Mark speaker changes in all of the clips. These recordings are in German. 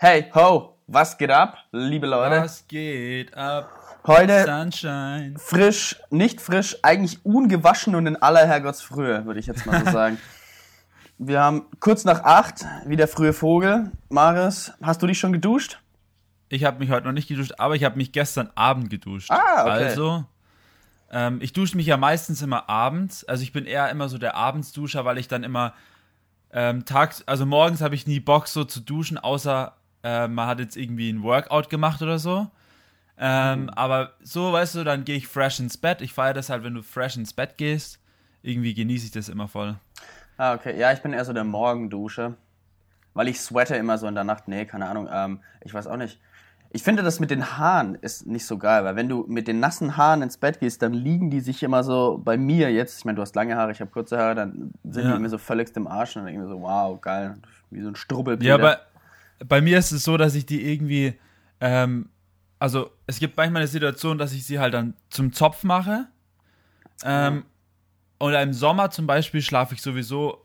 Speaker 1: Hey, ho, was geht ab, liebe Leute?
Speaker 2: Was geht ab?
Speaker 1: Heute
Speaker 2: Sunshine.
Speaker 1: frisch, nicht frisch, eigentlich ungewaschen und in aller Herrgottsfrühe, würde ich jetzt mal so sagen. Wir haben kurz nach acht, wie der frühe Vogel. Maris, hast du dich schon geduscht?
Speaker 2: Ich habe mich heute noch nicht geduscht, aber ich habe mich gestern Abend geduscht.
Speaker 1: Ah, okay.
Speaker 2: Also, ähm, ich dusche mich ja meistens immer abends. Also ich bin eher immer so der Abendsduscher, weil ich dann immer ähm, tags, also morgens habe ich nie Bock so zu duschen, außer äh, man hat jetzt irgendwie ein Workout gemacht oder so. Ähm,
Speaker 1: Mhm.
Speaker 2: Aber so, weißt du, dann gehe ich fresh ins Bett. Ich feiere das halt, wenn du fresh ins Bett gehst. Irgendwie genieße ich das immer voll.
Speaker 1: Ah, okay. Ja, ich bin eher so der Morgendusche. Weil ich sweate immer so in der Nacht. Nee, keine Ahnung. Ähm, ich weiß auch nicht. Ich finde das mit den Haaren ist nicht so geil, weil wenn du mit den nassen Haaren ins Bett gehst, dann liegen die sich immer so bei mir jetzt. Ich meine, du hast lange Haare, ich habe kurze Haare, dann sind
Speaker 2: Ja.
Speaker 1: die immer so völlig im Arsch und dann denke ich mir so, wow, geil, wie so ein Strubbel.
Speaker 2: Ja, aber bei mir ist es so, dass ich die irgendwie, ähm, also es gibt manchmal eine Situation, dass ich sie halt dann zum Zopf mache. Ähm, Oder im Sommer zum Beispiel schlafe ich sowieso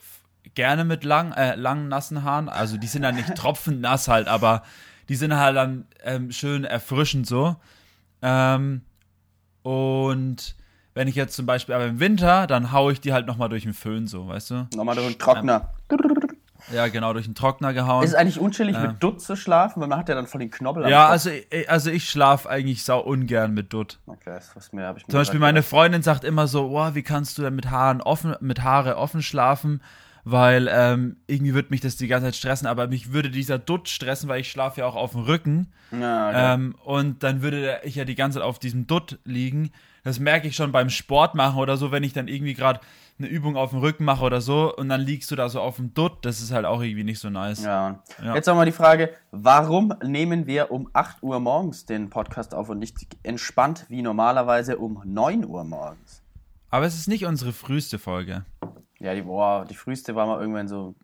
Speaker 2: gerne mit lang, äh, langen, nassen Haaren. Also die sind dann nicht tropfend nass halt, aber die sind halt dann ähm, schön erfrischend so. Ähm, und wenn ich jetzt zum Beispiel aber im Winter, dann haue ich die halt nochmal durch den Föhn so, weißt du?
Speaker 1: Nochmal durch den Trockner.
Speaker 2: Ja, genau, durch den Trockner gehauen.
Speaker 1: Ist es eigentlich unchillig,
Speaker 2: Ja.
Speaker 1: mit Dutt zu schlafen, weil man hat ja dann voll den Knobbel
Speaker 2: Ja, also, ich- also ich schlafe eigentlich sau ungern mit Dutt.
Speaker 1: Okay, das was mir, hab ich mir
Speaker 2: Zum Beispiel meine. Freundin sagt immer so, oh, wie kannst du denn mit Haaren offen, mit Haare offen schlafen? Weil ähm, irgendwie würde mich das die ganze Zeit stressen, aber mich würde dieser Dutt stressen, weil ich schlafe ja auch auf dem Rücken.
Speaker 1: Ja, okay.
Speaker 2: Ähm, und dann würde ich ja die ganze Zeit auf diesem Dutt liegen. Das merke ich schon beim Sport machen oder so, wenn ich dann irgendwie gerade eine Übung auf dem Rücken mache oder so und dann liegst du da so auf dem Dutt, das ist halt auch irgendwie nicht so nice.
Speaker 1: Ja.
Speaker 2: Ja.
Speaker 1: Jetzt nochmal die Frage, warum nehmen wir um 8 Uhr morgens den Podcast auf und nicht entspannt wie normalerweise um 9 Uhr morgens?
Speaker 2: Aber es ist nicht unsere früheste Folge.
Speaker 1: Ja, die, boah, die früheste war mal irgendwann so,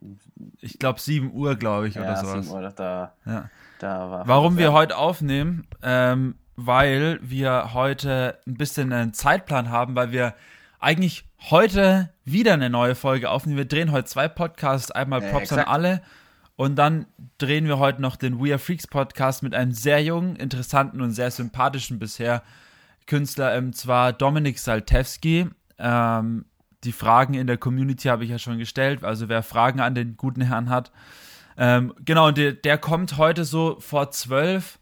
Speaker 2: Ich glaube 7 Uhr, glaube ich, oder
Speaker 1: ja,
Speaker 2: sowas.
Speaker 1: 7 Uhr, da,
Speaker 2: Ja.
Speaker 1: da war...
Speaker 2: Warum wir heute aufnehmen, ähm, weil wir heute ein bisschen einen Zeitplan haben, weil wir eigentlich heute wieder eine neue Folge aufnehmen. Wir drehen heute zwei Podcasts, einmal Props an
Speaker 1: exakt.
Speaker 2: alle und dann drehen wir heute noch den We Are Freaks Podcast mit einem sehr jungen, interessanten und sehr sympathischen bisher Künstler, ähm, zwar Dominik Saltewski. Ähm, die Fragen in der Community habe ich ja schon gestellt, also wer Fragen an den guten Herrn hat, ähm, genau, und der, der kommt heute so vor zwölf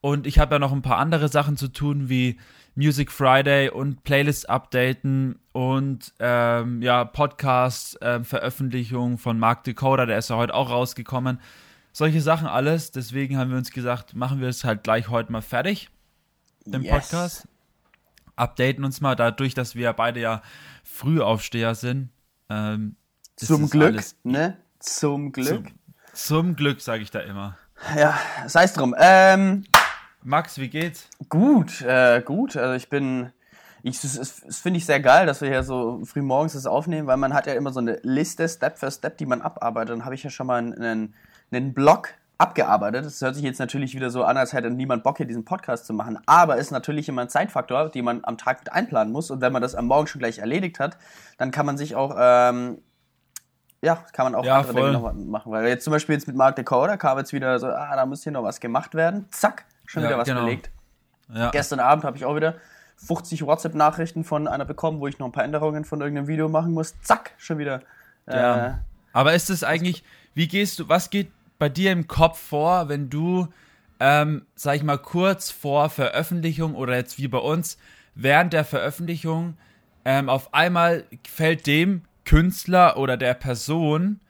Speaker 2: und ich habe ja noch ein paar andere Sachen zu tun, wie Music Friday und Playlist updaten und ähm, ja, Podcast ähm, Veröffentlichung von Mark Dakota, der ist ja heute auch rausgekommen. Solche Sachen alles, deswegen haben wir uns gesagt, machen wir es halt gleich heute mal fertig, den
Speaker 1: Yes.
Speaker 2: Podcast. Updaten uns mal, dadurch, dass wir beide ja Frühaufsteher sind. Ähm,
Speaker 1: Zum
Speaker 2: das
Speaker 1: Glück,
Speaker 2: alles-
Speaker 1: ne? Zum Glück.
Speaker 2: Zum, zum Glück, sage ich da immer.
Speaker 1: Ja, sei es drum. Ähm,
Speaker 2: Max, wie geht's?
Speaker 1: Gut, äh, gut. Also ich bin, ich, es, es, es finde ich sehr geil, dass wir hier so früh morgens das aufnehmen, weil man hat ja immer so eine Liste Step für Step, die man abarbeitet. Dann habe ich ja schon mal einen, einen Blog abgearbeitet. Das hört sich jetzt natürlich wieder so an, als hätte niemand Bock hier diesen Podcast zu machen. Aber ist natürlich immer ein Zeitfaktor, den man am Tag mit einplanen muss. Und wenn man das am Morgen schon gleich erledigt hat, dann kann man sich auch ähm, ja, kann man auch
Speaker 2: Ja,
Speaker 1: andere
Speaker 2: voll.
Speaker 1: Dinge noch machen. Weil jetzt zum Beispiel jetzt mit Mark Dakota kam jetzt wieder so, ah, da muss hier noch was gemacht werden. Zack, schon
Speaker 2: Ja,
Speaker 1: wieder was
Speaker 2: genau.
Speaker 1: belegt.
Speaker 2: Ja.
Speaker 1: Gestern Abend habe ich auch wieder 50 WhatsApp-Nachrichten von einer bekommen, wo ich noch ein paar Änderungen von irgendeinem Video machen muss. Zack, schon wieder. Äh,
Speaker 2: Ja. Aber ist es eigentlich, wie gehst du, was geht bei dir im Kopf vor, wenn du, ähm, sag ich mal, kurz vor Veröffentlichung oder jetzt wie bei uns, während der Veröffentlichung, ähm, auf einmal fällt dem Künstler oder der Person,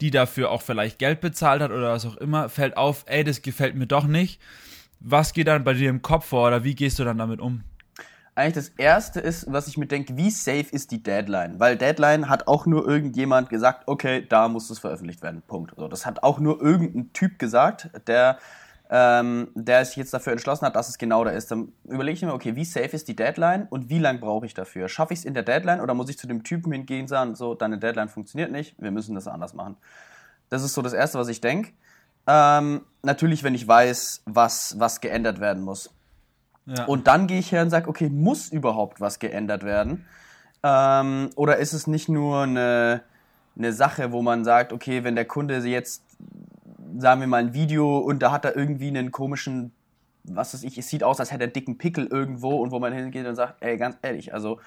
Speaker 2: die dafür auch vielleicht Geld bezahlt hat oder was auch immer, fällt auf, ey, das gefällt mir doch nicht. Was geht dann bei dir im Kopf vor oder wie gehst du dann damit um?
Speaker 1: Eigentlich das erste ist, was ich mir denke, wie safe ist die Deadline? Weil Deadline hat auch nur irgendjemand gesagt, okay, da muss es veröffentlicht werden. Punkt. So, das hat auch nur irgendein Typ gesagt, der, ähm, der sich jetzt dafür entschlossen hat, dass es genau da ist. Dann überlege ich mir, okay, wie safe ist die Deadline und wie lange brauche ich dafür? Schaffe ich es in der Deadline oder muss ich zu dem Typen hingehen und sagen, so, deine Deadline funktioniert nicht, wir müssen das anders machen? Das ist so das Erste, was ich denke. Ähm, natürlich, wenn ich weiß, was, was geändert werden muss.
Speaker 2: Ja.
Speaker 1: Und dann gehe ich her und sage, okay, muss überhaupt was geändert werden? Ähm, oder ist es nicht nur eine, eine Sache, wo man sagt, okay, wenn der Kunde jetzt sagen wir mal, ein Video und da hat er irgendwie einen komischen, was weiß ich, es sieht aus, als hätte er einen dicken Pickel irgendwo und wo man hingeht und sagt, ey, ganz ehrlich, also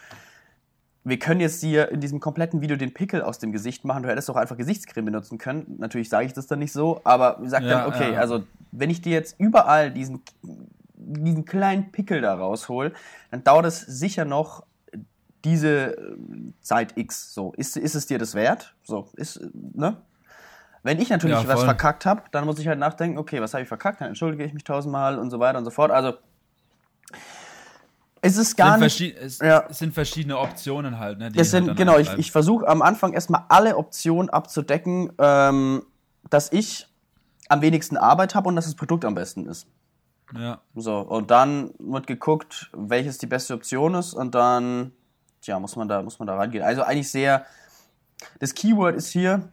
Speaker 1: wir können jetzt hier in diesem kompletten Video den Pickel aus dem Gesicht machen. Du hättest doch einfach Gesichtscreme benutzen können. Natürlich sage ich das dann nicht so, aber ich sage
Speaker 2: Ja,
Speaker 1: dann, okay,
Speaker 2: ja.
Speaker 1: also wenn ich dir jetzt überall diesen, diesen kleinen Pickel da raushol, dann dauert es sicher noch diese äh, Zeit X. So, ist, ist es dir das wert? So, ist, äh, ne? Wenn ich natürlich
Speaker 2: Ja,
Speaker 1: was verkackt habe, dann muss ich halt nachdenken, okay, was habe ich verkackt? Dann entschuldige ich mich tausendmal und so weiter und so fort. Also, es ist gar
Speaker 2: sind,
Speaker 1: nicht.
Speaker 2: es
Speaker 1: ja.
Speaker 2: sind verschiedene Optionen halt. Ne,
Speaker 1: Es
Speaker 2: halt
Speaker 1: sind,
Speaker 2: dann
Speaker 1: genau, ich, ich versuche am Anfang erstmal alle Optionen abzudecken, ähm, dass ich am wenigsten Arbeit habe und dass das Produkt am besten ist.
Speaker 2: Ja.
Speaker 1: So, und dann wird geguckt, welches die beste Option ist und dann, tja, muss man da, muss man da reingehen. Also eigentlich sehr, das Keyword ist hier,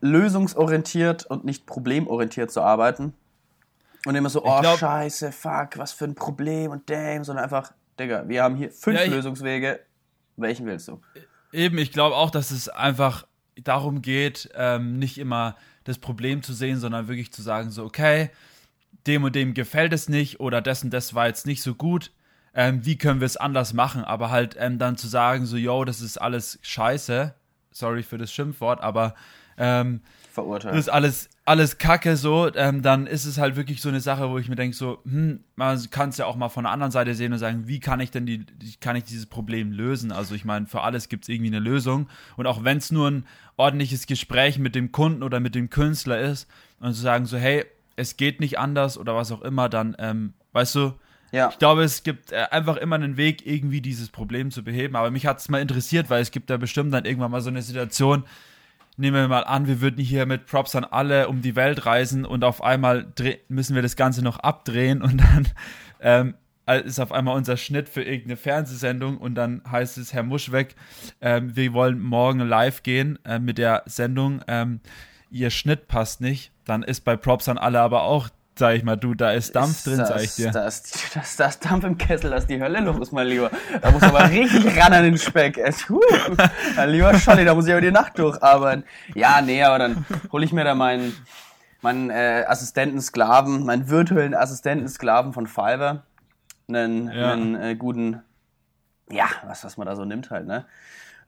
Speaker 1: lösungsorientiert und nicht problemorientiert zu arbeiten. Und immer so, oh
Speaker 2: glaub-
Speaker 1: scheiße, fuck, was für ein Problem und damn, sondern einfach, Digga, wir haben hier fünf
Speaker 2: Ja, ich-
Speaker 1: Lösungswege, welchen willst du?
Speaker 2: Eben, ich glaube auch, dass es einfach darum geht, ähm, nicht immer das Problem zu sehen, sondern wirklich zu sagen, so, okay, dem und dem gefällt es nicht oder und das war jetzt nicht so gut. Ähm, wie können wir es anders machen? Aber halt ähm, dann zu sagen, so, yo, das ist alles scheiße. Sorry für das Schimpfwort, aber ähm,
Speaker 1: Verurteilt.
Speaker 2: das ist alles, alles Kacke so, ähm, dann ist es halt wirklich so eine Sache, wo ich mir denke, so, hm, man kann es ja auch mal von der anderen Seite sehen und sagen, wie kann ich denn die, kann ich dieses Problem lösen? Also ich meine, für alles gibt es irgendwie eine Lösung. Und auch wenn es nur ein ordentliches Gespräch mit dem Kunden oder mit dem Künstler ist und zu sagen, so, hey, es geht nicht anders oder was auch immer, dann, ähm, weißt du,
Speaker 1: Ja.
Speaker 2: ich glaube, es gibt äh, einfach immer einen Weg, irgendwie dieses Problem zu beheben. Aber mich hat es mal interessiert, weil es gibt da bestimmt dann irgendwann mal so eine Situation, nehmen wir mal an, wir würden hier mit Props an alle um die Welt reisen und auf einmal müssen wir das Ganze noch abdrehen und dann ähm, ist auf einmal unser Schnitt für irgendeine Fernsehsendung und dann heißt es, Herr Muschweg, ähm, wir wollen morgen live gehen äh, mit der Sendung, ähm, Ihr Schnitt passt nicht, dann ist bei Props an alle aber auch, sag ich mal, du, da ist Dampf drin,
Speaker 1: das,
Speaker 2: sag ich dir.
Speaker 1: Das, das, das Dampf im Kessel, das ist die Hölle los, mein Lieber. Da muss aber richtig ran an den Speck. Es, huh, mein lieber Scholli, da muss ich aber die Nacht durcharbeiten. Ja, nee, aber dann hole ich mir da meinen, meinen äh, Assistenten-Sklaven, meinen virtuellen Assistenten-Sklaven von Fiverr. Einen,
Speaker 2: Ja.
Speaker 1: einen äh, guten, ja, was, was man da so nimmt halt, ne?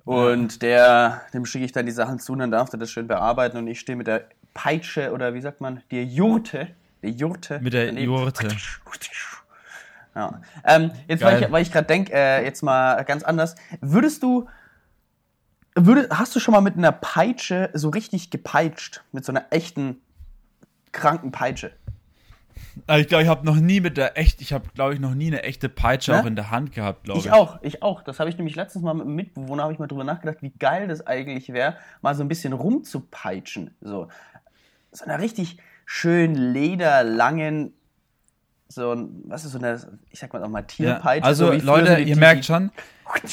Speaker 1: Und der, dem schicke ich dann die Sachen zu und dann darf der das schön bearbeiten und ich stehe mit der Peitsche oder wie sagt man, der Jurte, der Jurte.
Speaker 2: Mit der
Speaker 1: daneben.
Speaker 2: Jurte.
Speaker 1: Ja. Ähm, jetzt, weil
Speaker 2: Geil.
Speaker 1: ich, weil ich gerade denke, äh, jetzt mal ganz anders. Würdest du, würde, hast du schon mal mit einer Peitsche so richtig gepeitscht? Mit so einer echten, kranken Peitsche?
Speaker 2: Also ich glaube, ich habe noch nie mit der echt, ich habe glaube ich noch nie eine echte Peitsche
Speaker 1: Ne?
Speaker 2: auch in der Hand gehabt, glaube ich.
Speaker 1: Ich auch, ich auch. Das habe ich nämlich letztens mal mit einem Mitbewohner, habe ich mal drüber nachgedacht, wie geil das eigentlich wäre, mal so ein bisschen rumzupeitschen. So, so einer richtig schön lederlangen, so, ein- was ist so eine, ich sag mal auch mal
Speaker 2: Ja,
Speaker 1: Tierpeitsche.
Speaker 2: also
Speaker 1: so
Speaker 2: Leute, ihr
Speaker 1: die-
Speaker 2: merkt schon,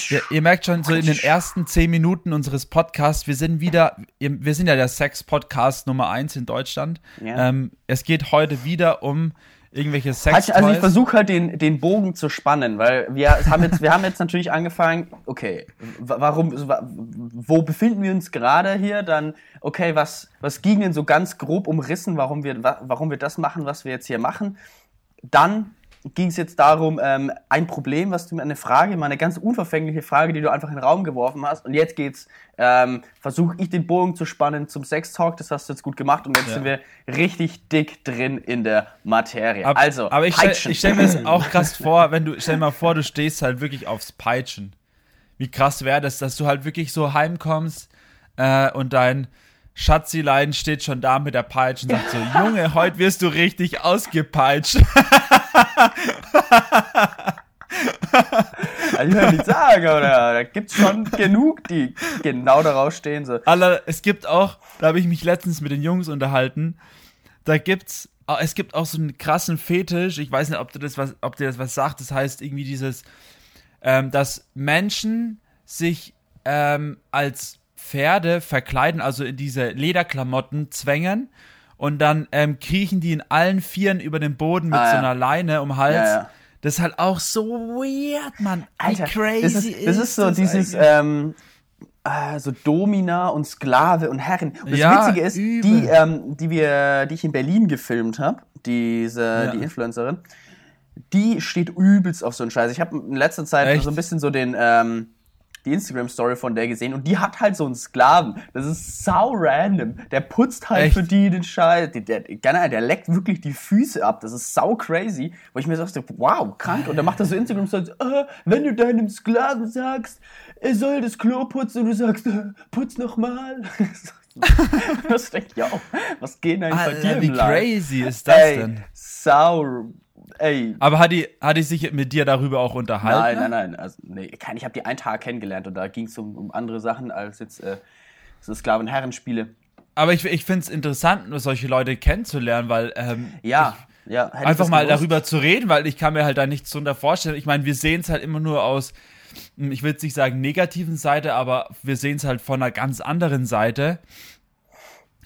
Speaker 2: ihr, ihr merkt schon so in den ersten zehn Minuten unseres Podcasts, wir sind wieder, wir sind ja der Sex-Podcast Nummer eins in Deutschland.
Speaker 1: Ja.
Speaker 2: Ähm, es geht heute wieder um irgendwelche sex
Speaker 1: also ich versuche halt den, den Bogen zu spannen, weil wir haben jetzt, wir haben jetzt natürlich angefangen, okay, wa- warum, wa- wo befinden wir uns gerade hier? Dann, okay, was, was ging denn so ganz grob umrissen, warum wir, wa- warum wir das machen, was wir jetzt hier machen? Dann ging es jetzt darum, ähm, ein Problem, was du mir eine Frage, mal eine ganz unverfängliche Frage, die du einfach in den Raum geworfen hast. Und jetzt geht's, ähm, versuche ich den Bogen zu spannen zum Sex-Talk. Das hast du jetzt gut gemacht. Und jetzt
Speaker 2: Ja.
Speaker 1: sind wir richtig dick drin in der Materie.
Speaker 2: Ab,
Speaker 1: also,
Speaker 2: aber ich stelle stell mir das auch krass vor, wenn du, stell dir mal vor, du stehst halt wirklich aufs Peitschen. Wie krass wäre das, dass du halt wirklich so heimkommst äh, und dein Schatzilein steht schon da mit der Peitsche und sagt so, Junge, heute wirst du richtig ausgepeitscht.
Speaker 1: Ich will nicht sagen, aber da, gibt's schon genug, die genau darauf stehen. So.
Speaker 2: Alter, es gibt auch, da habe ich mich letztens mit den Jungs unterhalten, da gibt's, ah, es gibt auch so einen krassen Fetisch, ich weiß nicht, ob du das was, ob dir das was sagt, das heißt irgendwie dieses, ähm, dass Menschen sich ähm, als Pferde verkleiden, also in diese Lederklamotten zwängen und dann ähm, kriechen die in allen Vieren über den Boden mit
Speaker 1: Ah,
Speaker 2: so
Speaker 1: ja.
Speaker 2: einer Leine um Hals.
Speaker 1: Ja, ja.
Speaker 2: Das ist halt auch so weird, Mann. Wie
Speaker 1: Alter,
Speaker 2: crazy
Speaker 1: das ist, das ist so
Speaker 2: das
Speaker 1: dieses, ähm, äh, so Domina und Sklave und Herrin. Und das Witzige ist,
Speaker 2: übel.
Speaker 1: die, ähm, die wir, die ich in Berlin gefilmt habe, diese, die Influencerin, die steht übelst auf so einen Scheiß. Ich habe in letzter Zeit
Speaker 2: Echt?
Speaker 1: so ein bisschen so den, ähm, die Instagram-Story von der gesehen und die hat halt so einen Sklaven. Das ist sau random. Der putzt halt
Speaker 2: Echt?
Speaker 1: für die den Scheiß. Der, der, der, der leckt wirklich die Füße ab. Das ist sau crazy. Wo ich mir so, wow, krank. Und dann macht er so Instagram-Stories, äh, wenn du deinem Sklaven sagst, er soll das Klo putzen und du sagst, äh, putz nochmal. das denke ich auch. Was geht eigentlich bei dir
Speaker 2: wie crazy ist das
Speaker 1: Ey,
Speaker 2: denn?
Speaker 1: sau, ey.
Speaker 2: Aber hat die, hat die sich mit dir darüber auch unterhalten?
Speaker 1: Nein, nein, nein. Also, nee, ich habe die einen Tag kennengelernt und da ging es um, um andere Sachen als jetzt äh, so Sklaven-Herren-Spiele.
Speaker 2: Aber ich, ich finde es interessant, nur solche Leute kennenzulernen, weil ähm,
Speaker 1: Ja, ja. ich
Speaker 2: einfach
Speaker 1: das
Speaker 2: mal
Speaker 1: gewusst.
Speaker 2: darüber zu reden, weil ich kann mir halt da nichts drunter vorstellen. Ich meine, wir sehen es halt immer nur aus, hm, ich will jetzt nicht sagen negativen Seite, aber wir sehen es halt von einer ganz anderen Seite.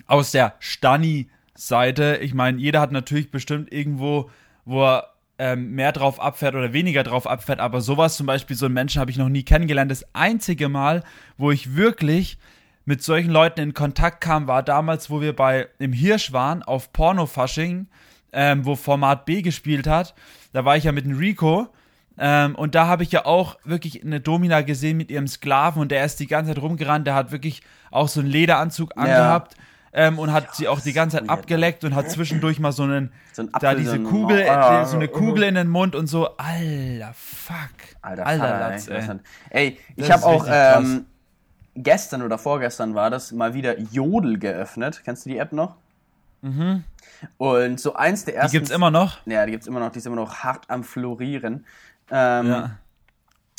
Speaker 2: Aus der Stani-Seite. Ich meine, jeder hat natürlich bestimmt irgendwo, wo er ähm, mehr drauf abfährt oder weniger drauf abfährt, aber sowas zum Beispiel, so einen Menschen habe ich noch nie kennengelernt. Das einzige Mal, wo ich wirklich mit solchen Leuten in Kontakt kam, war damals, wo wir bei im Hirsch waren, auf Pornofasching, ähm, wo Format B gespielt hat. Da war ich ja mit dem Rico. Ähm, und da habe ich ja auch wirklich eine Domina gesehen mit ihrem Sklaven und der ist die ganze Zeit rumgerannt. Der hat wirklich auch so einen Lederanzug angehabt ähm, und hat sie auch die ganze Zeit abgeleckt und hat zwischendurch mal so einen,
Speaker 1: So ein
Speaker 2: da diese
Speaker 1: so
Speaker 2: Kugel,
Speaker 1: Ah,
Speaker 2: so eine Kugel in den Mund und so. Alter, fuck.
Speaker 1: Alter,
Speaker 2: Alter Latz,
Speaker 1: ey.
Speaker 2: ey.
Speaker 1: Ich habe auch ähm, gestern oder vorgestern war das mal wieder Jodel geöffnet. Kennst du die App noch? Mhm. Und so eins der
Speaker 2: Die
Speaker 1: ersten.
Speaker 2: gibt's immer noch?
Speaker 1: Ja, die gibt's immer noch. Die ist immer noch hart am Florieren. Ähm,
Speaker 2: Ja.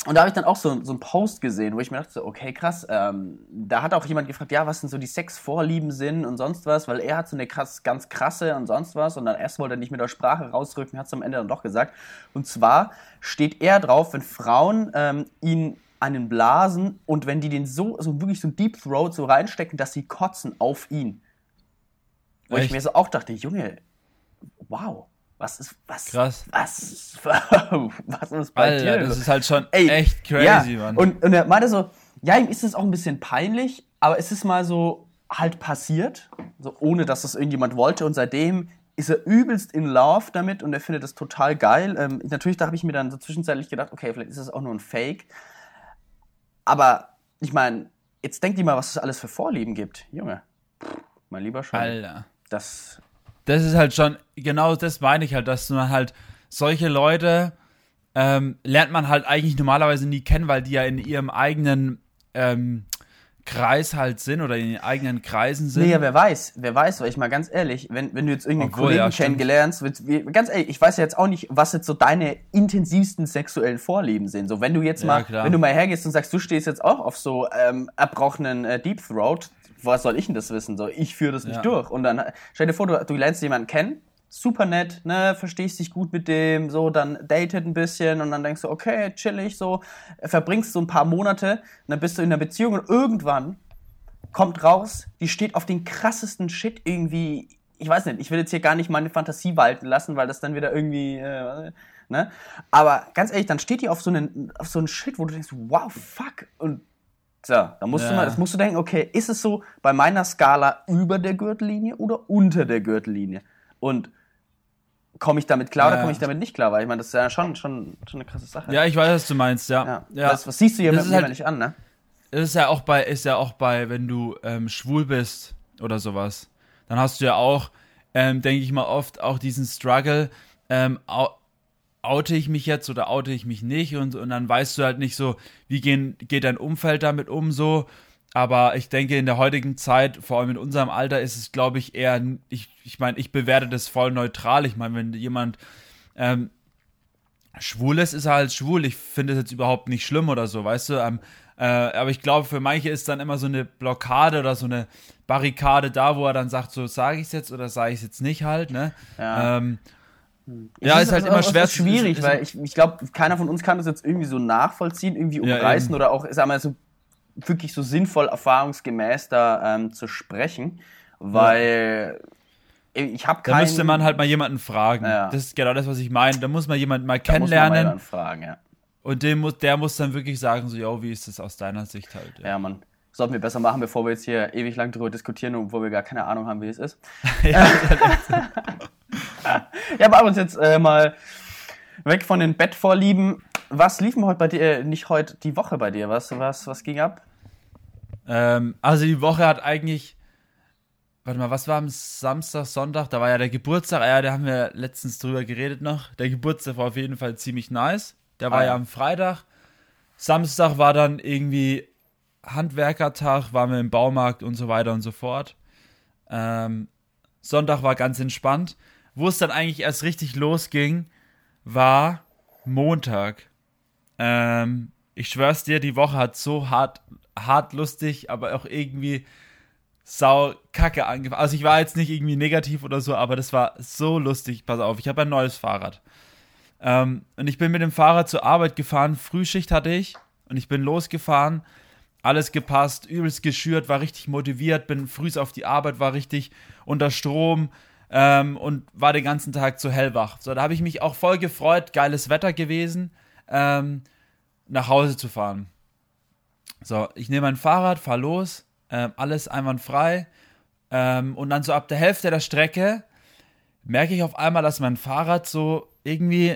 Speaker 1: Und da habe ich dann auch so, so einen Post gesehen, wo ich mir dachte, okay, krass, ähm, da hat auch jemand gefragt, ja, was denn so die Sexvorlieben sind und sonst was, weil er hat so eine krass, ganz krasse und sonst was und dann erst wollte er nicht mit der Sprache rausrücken, hat es am Ende dann doch gesagt. Und zwar steht er drauf, wenn Frauen ähm, ihn einen blasen und wenn die den so, so wirklich so Deep Throat so reinstecken, dass sie kotzen auf ihn. Wo ich
Speaker 2: Echt?
Speaker 1: mir so auch dachte, Junge, wow, was ist, was,
Speaker 2: Krass.
Speaker 1: was, was ist bei
Speaker 2: Alter,
Speaker 1: dir?
Speaker 2: das ist halt schon
Speaker 1: Ey,
Speaker 2: echt crazy,
Speaker 1: ja.
Speaker 2: Mann.
Speaker 1: Und, und er meinte so, ja, ihm ist es auch ein bisschen peinlich, aber es ist mal so halt passiert, so ohne dass das irgendjemand wollte und seitdem ist er übelst in love damit und er findet das total geil. Ähm, natürlich, da habe ich mir dann so zwischenzeitlich gedacht, okay, vielleicht ist das auch nur ein Fake. Aber ich meine, jetzt denk dir mal, was es alles für Vorlieben gibt. Junge, mein lieber Schein.
Speaker 2: Alter.
Speaker 1: Das,
Speaker 2: das ist halt schon, genau das meine ich halt, dass man halt solche Leute ähm, lernt man halt eigentlich normalerweise nie kennen, weil die ja in ihrem eigenen ähm, Kreis halt sind oder in ihren eigenen Kreisen sind.
Speaker 1: Nee, ja, wer weiß, wer weiß, weil ich mal ganz ehrlich, wenn, wenn du jetzt irgendeinen
Speaker 2: Obwohl,
Speaker 1: Kollegen
Speaker 2: ja,
Speaker 1: kennengelernst, wird, ganz ehrlich, ich weiß ja jetzt auch nicht, was jetzt so deine intensivsten sexuellen Vorlieben sind. So, wenn du jetzt
Speaker 2: Ja,
Speaker 1: mal,
Speaker 2: klar.
Speaker 1: wenn du mal hergehst und sagst, du stehst jetzt auch auf so ähm, erbrochenen äh, Deep Throat, was soll ich denn das wissen? So, ich führe das nicht
Speaker 2: Ja.
Speaker 1: durch. Und dann stell dir vor, du, du lernst jemanden kennen, super nett, ne, verstehst dich gut mit dem, so, dann datet ein bisschen und dann denkst du, okay, chillig, so, verbringst so ein paar Monate, und dann bist du in einer Beziehung und irgendwann kommt raus, die steht auf den krassesten Shit irgendwie. Ich weiß nicht, ich will jetzt hier gar nicht meine Fantasie walten lassen, weil das dann wieder irgendwie, äh, ne? Aber ganz ehrlich, dann steht die auf so einen, auf so einen Shit, wo du denkst, wow, fuck. Und so, da musst du
Speaker 2: Ja.
Speaker 1: mal, das musst du denken, okay, ist es so bei meiner Skala über der Gürtellinie oder unter der Gürtellinie? Und komme ich damit klar oder
Speaker 2: Ja.
Speaker 1: komme ich damit nicht klar? Weil ich meine, das ist ja schon, schon, schon eine krasse Sache.
Speaker 2: Ja, ich weiß, was du meinst, ja.
Speaker 1: ja.
Speaker 2: ja.
Speaker 1: Das, was siehst du hier
Speaker 2: Das
Speaker 1: mit
Speaker 2: halt-
Speaker 1: nicht an, ne?
Speaker 2: Das ist ja auch bei, ist ja auch bei, wenn du ähm, schwul bist oder sowas, dann hast du ja auch, ähm, denke ich mal, oft auch diesen Struggle, ähm, au oute ich mich jetzt oder oute ich mich nicht und, und dann weißt du halt nicht so, wie gehen, geht dein Umfeld damit um so. Aber ich denke, in der heutigen Zeit, vor allem in unserem Alter, ist es, glaube ich, eher, ich, ich meine, ich bewerte das voll neutral. Ich meine, wenn jemand ähm, schwul ist, ist er halt schwul. Ich finde es jetzt überhaupt nicht schlimm oder so, weißt du. Ähm, äh, aber ich glaube, für manche ist dann immer so eine Blockade oder so eine Barrikade da, wo er dann sagt, so sage ich es jetzt oder sage ich es jetzt nicht halt, ne?
Speaker 1: Ja.
Speaker 2: Ähm, ja, ist halt immer schwer
Speaker 1: Ist schwierig,
Speaker 2: ist- ist-
Speaker 1: weil ich, ich glaube, keiner von uns kann das jetzt irgendwie so nachvollziehen, irgendwie
Speaker 2: Ja,
Speaker 1: umreißen
Speaker 2: eben.
Speaker 1: oder auch, sag mal, so wirklich so sinnvoll erfahrungsgemäß da ähm, zu sprechen, weil ich habe
Speaker 2: Da
Speaker 1: keinen.
Speaker 2: müsste man halt mal jemanden fragen.
Speaker 1: Ja.
Speaker 2: Das ist genau das, was ich meine. Da muss man jemanden mal
Speaker 1: da muss man mal
Speaker 2: kennenlernen
Speaker 1: fragen, ja.
Speaker 2: und den muss, der muss dann wirklich sagen, so, yo, wie ist das aus deiner Sicht halt?
Speaker 1: Ja, Mann. sollten wir besser machen, bevor wir jetzt hier ewig lang darüber diskutieren, obwohl wir gar keine Ahnung haben, wie es ist. ja, ja, aber uns jetzt äh, mal weg von den Bettvorlieben. Was lief denn heute bei dir, äh, nicht heute, die Woche bei dir? Was, was, was ging ab?
Speaker 2: Ähm, also die Woche hat eigentlich, warte mal, was war am Samstag, Sonntag? Da war ja der Geburtstag, ja, da haben wir letztens drüber geredet noch. Der Geburtstag war auf jeden Fall ziemlich nice. Der war ah, ja. ja am Freitag. Samstag war dann irgendwie Handwerkertag, waren wir im Baumarkt und so weiter und so fort. Ähm, Sonntag war ganz entspannt. Wo es dann eigentlich erst richtig losging, war Montag. Ähm, ich schwör's dir, die Woche hat so hart, hart lustig, aber auch irgendwie sau kacke angefangen. Also ich war jetzt nicht irgendwie negativ oder so, aber das war so lustig. Pass auf, ich habe ein neues Fahrrad. Ähm, und ich bin mit dem Fahrrad zur Arbeit gefahren. Frühschicht hatte ich und ich bin losgefahren. Alles gepasst, übelst geschürt, war richtig motiviert, bin früh auf die Arbeit, war richtig unter Strom ähm, und war den ganzen Tag zu hellwach. So, da habe ich mich auch voll gefreut, geiles Wetter gewesen, ähm, nach Hause zu fahren. So, ich nehme mein Fahrrad, fahre los, äh, alles einwandfrei. Ähm, und dann so ab der Hälfte der Strecke merke ich auf einmal, dass mein Fahrrad so irgendwie,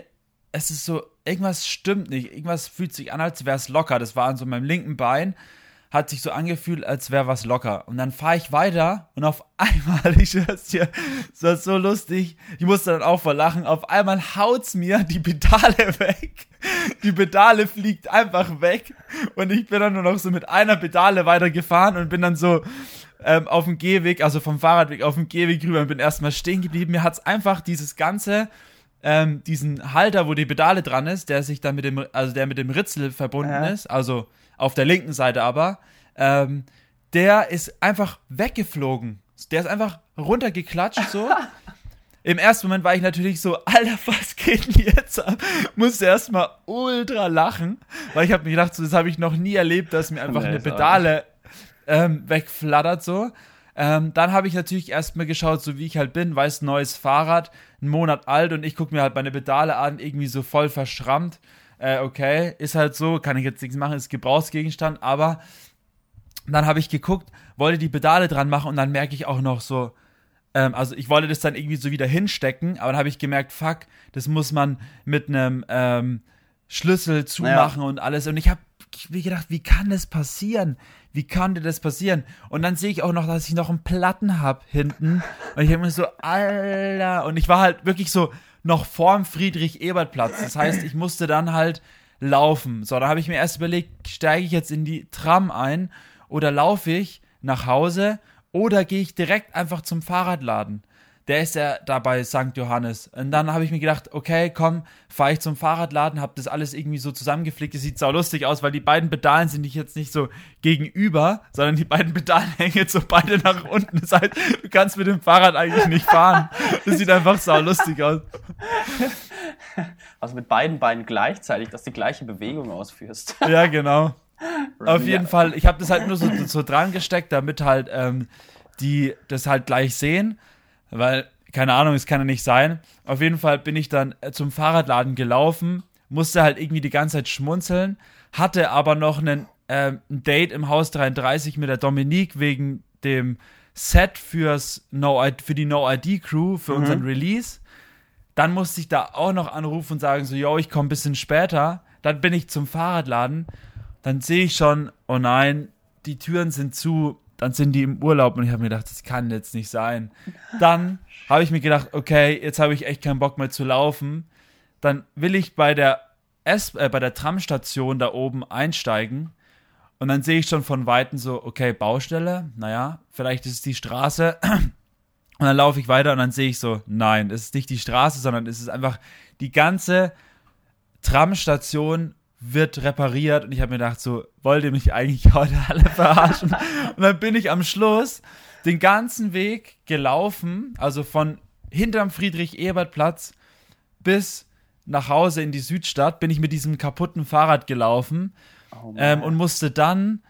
Speaker 2: es ist so, irgendwas stimmt nicht. Irgendwas fühlt sich an, als wäre es locker. Das war an so meinem linken Bein hat sich so angefühlt, als wäre was locker. Und dann fahre ich weiter und auf einmal, ich schwör's dir, das ist so lustig, ich musste dann auch verlachen, auf einmal haut's mir die Pedale weg. Die Pedale fliegt einfach weg und ich bin dann nur noch so mit einer Pedale weitergefahren und bin dann so ähm, auf dem Gehweg, also vom Fahrradweg auf dem Gehweg rüber und bin erstmal stehen geblieben. Mir hat's einfach dieses ganze ähm, diesen Halter, wo die Pedale dran ist, der sich dann mit dem, also der mit dem Ritzel verbunden ja. ist, also auf der linken Seite aber, ähm, der ist einfach weggeflogen. Der ist einfach runtergeklatscht so. Im ersten Moment war ich natürlich so, Alter, was geht denn jetzt ab? Musste erstmal ultra lachen, weil ich habe mir gedacht, so, das habe ich noch nie erlebt, dass mir einfach nee, eine Pedale ähm, wegflattert so. Ähm, dann habe ich natürlich erstmal geschaut, so wie ich halt bin, weiß neues Fahrrad, einen Monat alt und ich gucke mir halt meine Pedale an, irgendwie so voll verschrammt. Äh, okay, ist halt so, kann ich jetzt nichts machen, ist Gebrauchsgegenstand, aber dann habe ich geguckt, wollte die Pedale dran machen und dann merke ich auch noch so, ähm, also ich wollte das dann irgendwie so wieder hinstecken, aber dann habe ich gemerkt, fuck, das muss man mit einem ähm, Schlüssel zumachen ja. und alles und ich habe mir gedacht, wie kann das passieren? wie konnte das passieren? Und dann sehe ich auch noch, dass ich noch einen Platten habe hinten. Und ich habe mir so, Alter. Und ich war halt wirklich so noch vorm Friedrich-Ebert-Platz. Das heißt, ich musste dann halt laufen. So, da habe ich mir erst überlegt, steige ich jetzt in die Tram ein oder laufe ich nach Hause oder gehe ich direkt einfach zum Fahrradladen? Der ist ja da bei St. Johannes. Und dann habe ich mir gedacht, okay, komm, fahre ich zum Fahrradladen, habe das alles irgendwie so zusammengepflegt. Das sieht sau lustig aus, weil die beiden Pedalen sind nicht jetzt nicht so gegenüber, sondern die beiden Pedalen hängen jetzt so beide nach unten. Das heißt, du kannst mit dem Fahrrad eigentlich nicht fahren. Das sieht einfach sau lustig aus.
Speaker 1: Also mit beiden Beinen gleichzeitig, dass du die gleiche Bewegung ausführst.
Speaker 2: Ja, genau. Auf jeden Fall, ich habe das halt nur so, so dran gesteckt, damit halt ähm, die das halt gleich sehen. Weil, keine Ahnung, es kann ja nicht sein. Auf jeden Fall bin ich dann äh, zum Fahrradladen gelaufen, musste halt irgendwie die ganze Zeit schmunzeln, hatte aber noch einen, äh, ein Date im Haus 33 mit der Dominique wegen dem Set fürs no für die No-ID-Crew, für mhm. unseren Release. Dann musste ich da auch noch anrufen und sagen so, yo, ich komme ein bisschen später. Dann bin ich zum Fahrradladen. Dann sehe ich schon, oh nein, die Türen sind zu dann sind die im Urlaub und ich habe mir gedacht, das kann jetzt nicht sein. Dann habe ich mir gedacht, okay, jetzt habe ich echt keinen Bock mehr zu laufen. Dann will ich bei der S äh, bei der Tramstation da oben einsteigen und dann sehe ich schon von weitem so, okay, Baustelle, naja, vielleicht ist es die Straße. Und dann laufe ich weiter und dann sehe ich so, nein, es ist nicht die Straße, sondern es ist einfach die ganze Tramstation wird repariert. Und ich habe mir gedacht, so, wollt ihr mich eigentlich heute alle verarschen? und dann bin ich am Schluss den ganzen Weg gelaufen, also von hinterm Friedrich-Ebert-Platz bis nach Hause in die Südstadt, bin ich mit diesem kaputten Fahrrad gelaufen oh ähm, und musste dann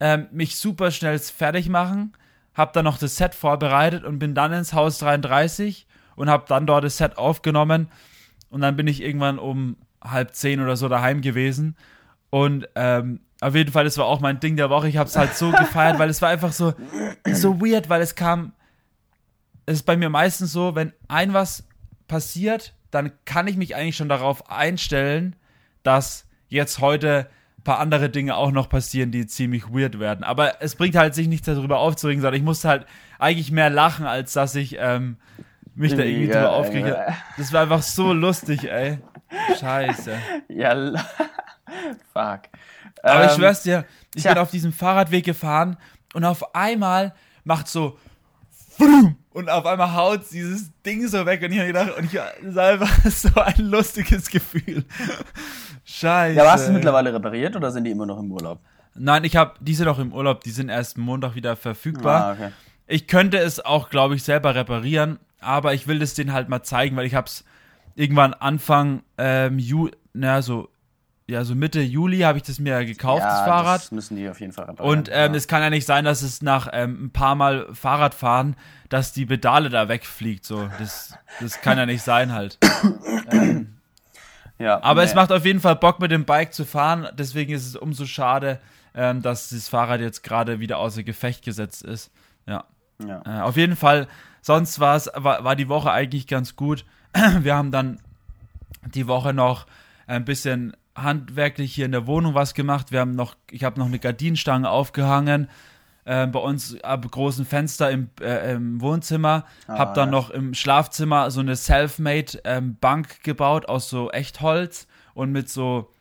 Speaker 2: ähm, mich super schnell fertig machen, habe dann noch das Set vorbereitet und bin dann ins Haus 33 und habe dann dort das Set aufgenommen. Und dann bin ich irgendwann um halb zehn oder so daheim gewesen. Und ähm, auf jeden Fall, das war auch mein Ding der Woche. Ich habe es halt so gefeiert, weil es war einfach so, so weird, weil es kam. Es ist bei mir meistens so, wenn ein was passiert, dann kann ich mich eigentlich schon darauf einstellen, dass jetzt heute ein paar andere Dinge auch noch passieren, die ziemlich weird werden. Aber es bringt halt sich nichts darüber aufzuregen, sondern ich musste halt eigentlich mehr lachen, als dass ich ähm, mich da irgendwie drüber aufkriege. Ja. Das war einfach so lustig, ey. Scheiße.
Speaker 1: Ja, fuck.
Speaker 2: Aber ähm, ich schwör's dir, ich tja. bin auf diesem Fahrradweg gefahren und auf einmal macht so und auf einmal haut dieses Ding so weg und ich habe gedacht, und ich, einfach so ein lustiges Gefühl. Scheiße.
Speaker 1: Ja, warst du mittlerweile repariert oder sind die immer noch im Urlaub?
Speaker 2: Nein, ich habe, die sind noch im Urlaub, die sind erst Montag wieder verfügbar. Ah, okay. Ich könnte es auch, glaube ich, selber reparieren, aber ich will das denen halt mal zeigen, weil ich habe es irgendwann Anfang ähm, Ju, na, so ja, so Mitte Juli habe ich das mir gekauft, ja, das Fahrrad. Das
Speaker 1: müssen die auf jeden Fall reparieren.
Speaker 2: Und ähm, ja. es kann ja nicht sein, dass es nach ähm, ein paar Mal Fahrradfahren, dass die Pedale da wegfliegt. So, das, das kann ja nicht sein halt. ähm, ja, aber nee. es macht auf jeden Fall Bock mit dem Bike zu fahren. Deswegen ist es umso schade, ähm, dass das Fahrrad jetzt gerade wieder außer Gefecht gesetzt ist. Ja. ja. Äh, auf jeden Fall. Sonst war, war die Woche eigentlich ganz gut. Wir haben dann die Woche noch ein bisschen handwerklich hier in der Wohnung was gemacht. Wir haben noch, ich habe noch eine Gardinenstange aufgehangen. Äh, bei uns ab großen Fenster im, äh, im Wohnzimmer. Ah, habe dann ja. noch im Schlafzimmer so eine Selfmade ähm, Bank gebaut aus so Echtholz und mit so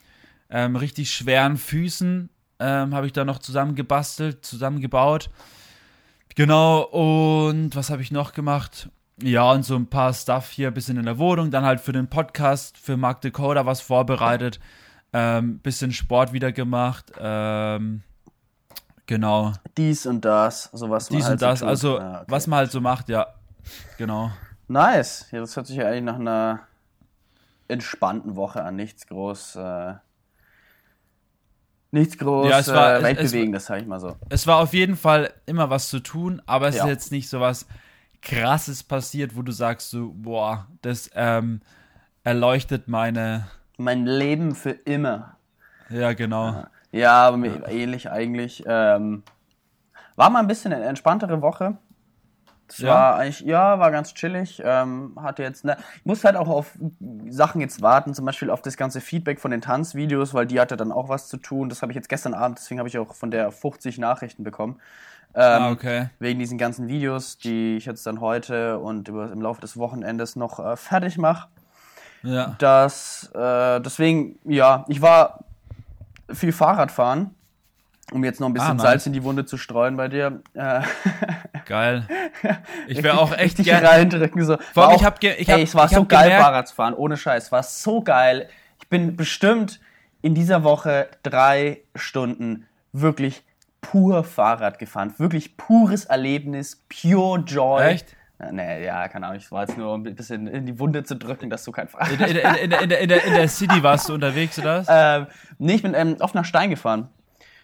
Speaker 2: ähm, richtig schweren Füßen ähm, habe ich da noch zusammengebastelt, zusammengebaut. Genau, und was habe ich noch gemacht? Ja, und so ein paar Stuff hier ein bisschen in der Wohnung, dann halt für den Podcast, für Mark Dakota was vorbereitet. Ähm, bisschen Sport wieder gemacht. Ähm, genau.
Speaker 1: Dies und das, sowas.
Speaker 2: Dies halt und das, so also ja, okay. was man halt so macht, ja. Genau.
Speaker 1: Nice. Ja, das hört sich ja eigentlich nach einer entspannten Woche an. Nichts groß. Äh, nichts groß ja, es war, äh, Weltbewegendes, sag ich mal so.
Speaker 2: Es war auf jeden Fall immer was zu tun, aber es ja. ist jetzt nicht so was krasses passiert, wo du sagst so, boah, das ähm, erleuchtet meine
Speaker 1: mein Leben für immer.
Speaker 2: Ja, genau.
Speaker 1: Ja, aber ja. ähnlich eigentlich. Ähm, war mal ein bisschen eine entspanntere Woche. Das ja. war eigentlich, ja, war ganz chillig. Ähm, hatte jetzt, ne, ich muss halt auch auf Sachen jetzt warten, zum Beispiel auf das ganze Feedback von den Tanzvideos, weil die hatte dann auch was zu tun. Das habe ich jetzt gestern Abend, deswegen habe ich auch von der 50 Nachrichten bekommen. Ähm,
Speaker 2: ah, okay.
Speaker 1: Wegen diesen ganzen Videos, die ich jetzt dann heute und über, im Laufe des Wochenendes noch äh, fertig mache.
Speaker 2: Ja.
Speaker 1: Das, äh, deswegen, ja, ich war viel Fahrradfahren, um jetzt noch ein bisschen ah. Salz in die Wunde zu streuen bei dir. Äh,
Speaker 2: Geil. Ich wäre auch echt
Speaker 1: gerne reindrücken. So.
Speaker 2: Vor allem, ich hab, ich hab,
Speaker 1: ey, es war so geil, gemerkt, Fahrrad zu fahren, ohne Scheiß. Es war so geil. Ich bin bestimmt in dieser Woche drei Stunden wirklich pur Fahrrad gefahren. Wirklich pures Erlebnis, pure Joy.
Speaker 2: Echt?
Speaker 1: Nee, ja, keine Ahnung. Ich war jetzt nur um ein bisschen in die Wunde zu drücken, dass du kein Fahrrad
Speaker 2: in, in, in, in, in, der, in der City warst du unterwegs, oder?
Speaker 1: Ähm, nee, ich bin ähm, oft nach Stein gefahren.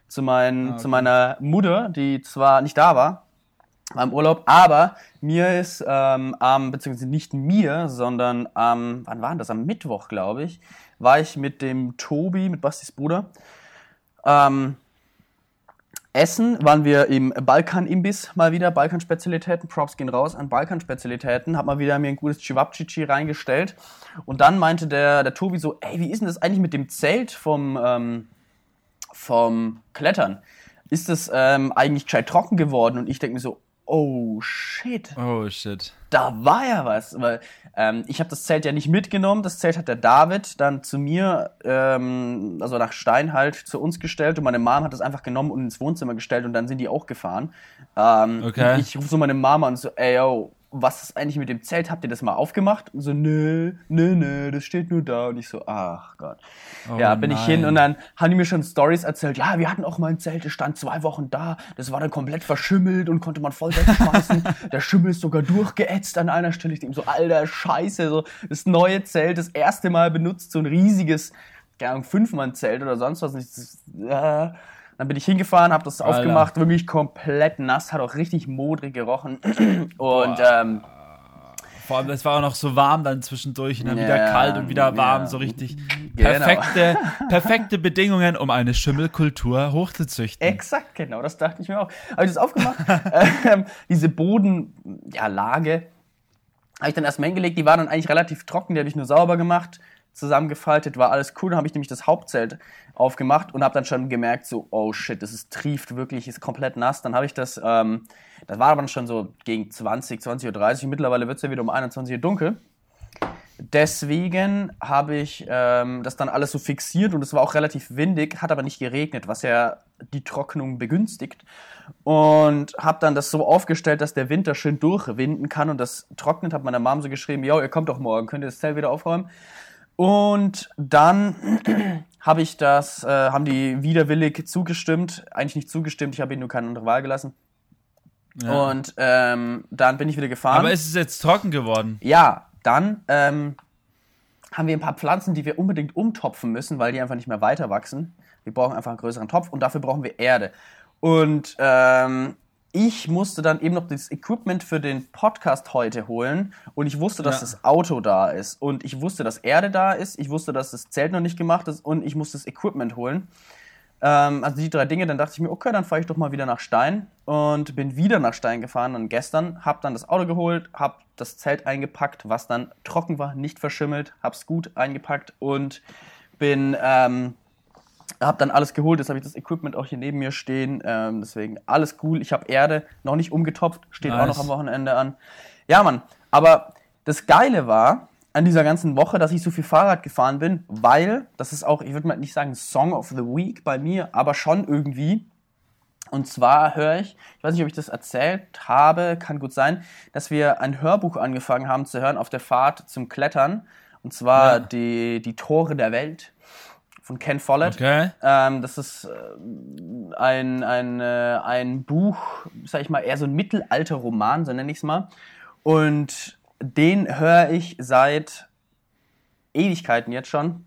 Speaker 1: Zu, mein, ah, okay. zu meiner Mutter, die zwar nicht da war, war im Urlaub, aber mir ist ähm, am, beziehungsweise nicht mir, sondern am, wann war das? Am Mittwoch, glaube ich, war ich mit dem Tobi, mit Bastis Bruder, ähm, Essen waren wir im Balkan-Imbiss mal wieder, Balkan-Spezialitäten, Props gehen raus an Balkan-Spezialitäten, hab mal wieder mir ein gutes Chivapchichi reingestellt und dann meinte der, der Tobi so, ey, wie ist denn das eigentlich mit dem Zelt vom, ähm, vom Klettern? Ist das ähm, eigentlich gescheit trocken geworden? Und ich denke mir so, oh shit.
Speaker 2: Oh shit.
Speaker 1: Da war ja was, weil ähm, ich habe das Zelt ja nicht mitgenommen. Das Zelt hat der David dann zu mir, ähm, also nach Stein halt, zu uns gestellt und meine Mom hat das einfach genommen und ins Wohnzimmer gestellt und dann sind die auch gefahren. Ähm,
Speaker 2: okay.
Speaker 1: Ich rufe so meine Mama und so, ey yo, was ist eigentlich mit dem Zelt? Habt ihr das mal aufgemacht? Und so, nö, nö, nö, das steht nur da. Und ich so, ach Gott. Oh ja, bin nein. ich hin und dann haben die mir schon Stories erzählt. Ja, wir hatten auch mal ein Zelt, das stand zwei Wochen da. Das war dann komplett verschimmelt und konnte man voll wegschmeißen. Der Schimmel ist sogar durchgeätzt an einer Stelle. Ich denke so, alter Scheiße, so das neue Zelt, das erste Mal benutzt, so ein riesiges, keine Ahnung, Fünfmann-Zelt oder sonst was. Nicht. Äh, dann bin ich hingefahren, habe das Alter. aufgemacht, wirklich komplett nass, hat auch richtig modrig gerochen. Und ähm,
Speaker 2: Vor allem, es war auch noch so warm dann zwischendurch und dann
Speaker 1: Ja,
Speaker 2: wieder kalt und wieder warm,
Speaker 1: ja.
Speaker 2: so richtig
Speaker 1: Genau.
Speaker 2: perfekte, perfekte Bedingungen, um eine Schimmelkultur hochzuzüchten.
Speaker 1: Exakt, genau, das dachte ich mir auch. Habe ich das aufgemacht? ähm, diese Bodenlage ja, habe ich dann erstmal hingelegt. Die war dann eigentlich relativ trocken, die habe ich nur sauber gemacht, zusammengefaltet, war alles cool. Dann habe ich nämlich das Hauptzelt aufgemacht und habe dann schon gemerkt, so, oh shit, das ist trieft wirklich, ist komplett nass. Dann habe ich das, ähm, das war dann schon so gegen 20, 20.30 Uhr. Mittlerweile wird es ja wieder um 21 Uhr dunkel. Deswegen habe ich ähm, das dann alles so fixiert und es war auch relativ windig, hat aber nicht geregnet, was ja die Trocknung begünstigt. Und habe dann das so aufgestellt, dass der Winter schön durchwinden kann und das trocknet. Habe meiner Mom so geschrieben, yo, ihr kommt doch morgen, könnt ihr das Zelt wieder aufräumen? Und dann habe ich das, äh, haben die widerwillig zugestimmt, eigentlich nicht zugestimmt, ich habe ihnen nur keine andere Wahl gelassen.
Speaker 2: Ja.
Speaker 1: Und ähm, dann bin ich wieder gefahren.
Speaker 2: Aber ist es jetzt trocken geworden?
Speaker 1: Ja, dann ähm, haben wir ein paar Pflanzen, die wir unbedingt umtopfen müssen, weil die einfach nicht mehr weiter wachsen. Wir brauchen einfach einen größeren Topf und dafür brauchen wir Erde. Und ähm, ich musste dann eben noch das Equipment für den Podcast heute holen und ich wusste, dass
Speaker 2: Ja.
Speaker 1: das Auto da ist und ich wusste, dass Erde da ist, ich wusste, dass das Zelt noch nicht gemacht ist und ich musste das Equipment holen. Ähm, also die drei Dinge, dann dachte ich mir, okay, dann fahre ich doch mal wieder nach Stein und bin wieder nach Stein gefahren und gestern habe dann das Auto geholt, habe das Zelt eingepackt, was dann trocken war, nicht verschimmelt, habe es gut eingepackt und bin ähm, habe dann alles geholt, jetzt habe ich das Equipment auch hier neben mir stehen, ähm, deswegen alles cool. Ich habe Erde noch nicht umgetopft, steht auch
Speaker 2: Nice.
Speaker 1: noch am Wochenende an. Ja, Mann, aber das Geile war an dieser ganzen Woche, dass ich so viel Fahrrad gefahren bin, weil, das ist auch, ich würde mal nicht sagen Song of the Week bei mir, aber schon irgendwie. Und zwar höre ich, ich weiß nicht, ob ich das erzählt habe, kann gut sein, dass wir ein Hörbuch angefangen haben zu hören auf der Fahrt zum Klettern. Und zwar
Speaker 2: Ja.
Speaker 1: die, die Tore der Welt von Ken Follett.
Speaker 2: Okay.
Speaker 1: Ähm, das ist äh, ein, ein, äh, ein Buch, sag ich mal, eher so ein Mittelalter-Roman, so nenne ich es mal. Und den höre ich seit Ewigkeiten jetzt schon.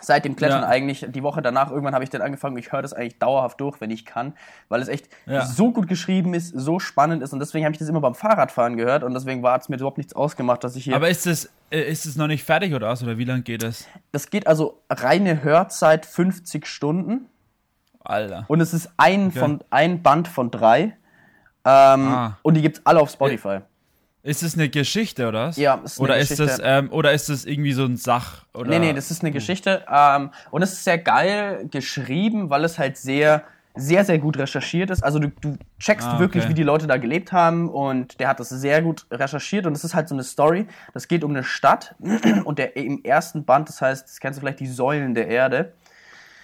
Speaker 1: Seit dem Klettern
Speaker 2: Ja.
Speaker 1: eigentlich, die Woche danach, irgendwann habe ich dann angefangen, ich höre das eigentlich dauerhaft durch, wenn ich kann, weil es echt
Speaker 2: Ja.
Speaker 1: so gut geschrieben ist, so spannend ist und deswegen habe ich das immer beim Fahrradfahren gehört und deswegen war es mir überhaupt nichts ausgemacht, dass ich hier
Speaker 2: Aber ist es, äh, ist es noch nicht fertig oder was? Oder wie lange geht es?
Speaker 1: das geht also reine Hörzeit 50 Stunden
Speaker 2: Alter.
Speaker 1: und es ist ein,
Speaker 2: Okay.
Speaker 1: von, ein Band von drei. Ähm,
Speaker 2: Ah.
Speaker 1: Und die gibt's alle auf Spotify.
Speaker 2: Ist es eine Geschichte oder was?
Speaker 1: Ja, ist eine
Speaker 2: oder ist
Speaker 1: Geschichte.
Speaker 2: das ähm, Oder ist das irgendwie so ein Sach? Oder?
Speaker 1: Nee, nee, das ist eine Geschichte. Ähm, und es ist sehr geil geschrieben, weil es halt sehr, sehr, sehr gut recherchiert ist. Also du, du checkst
Speaker 2: Ah,
Speaker 1: wirklich,
Speaker 2: okay.
Speaker 1: wie die Leute da gelebt haben und der hat das sehr gut recherchiert und es ist halt so eine Story. Das geht um eine Stadt und der im ersten Band, das heißt, das kennst du vielleicht, die Säulen der Erde.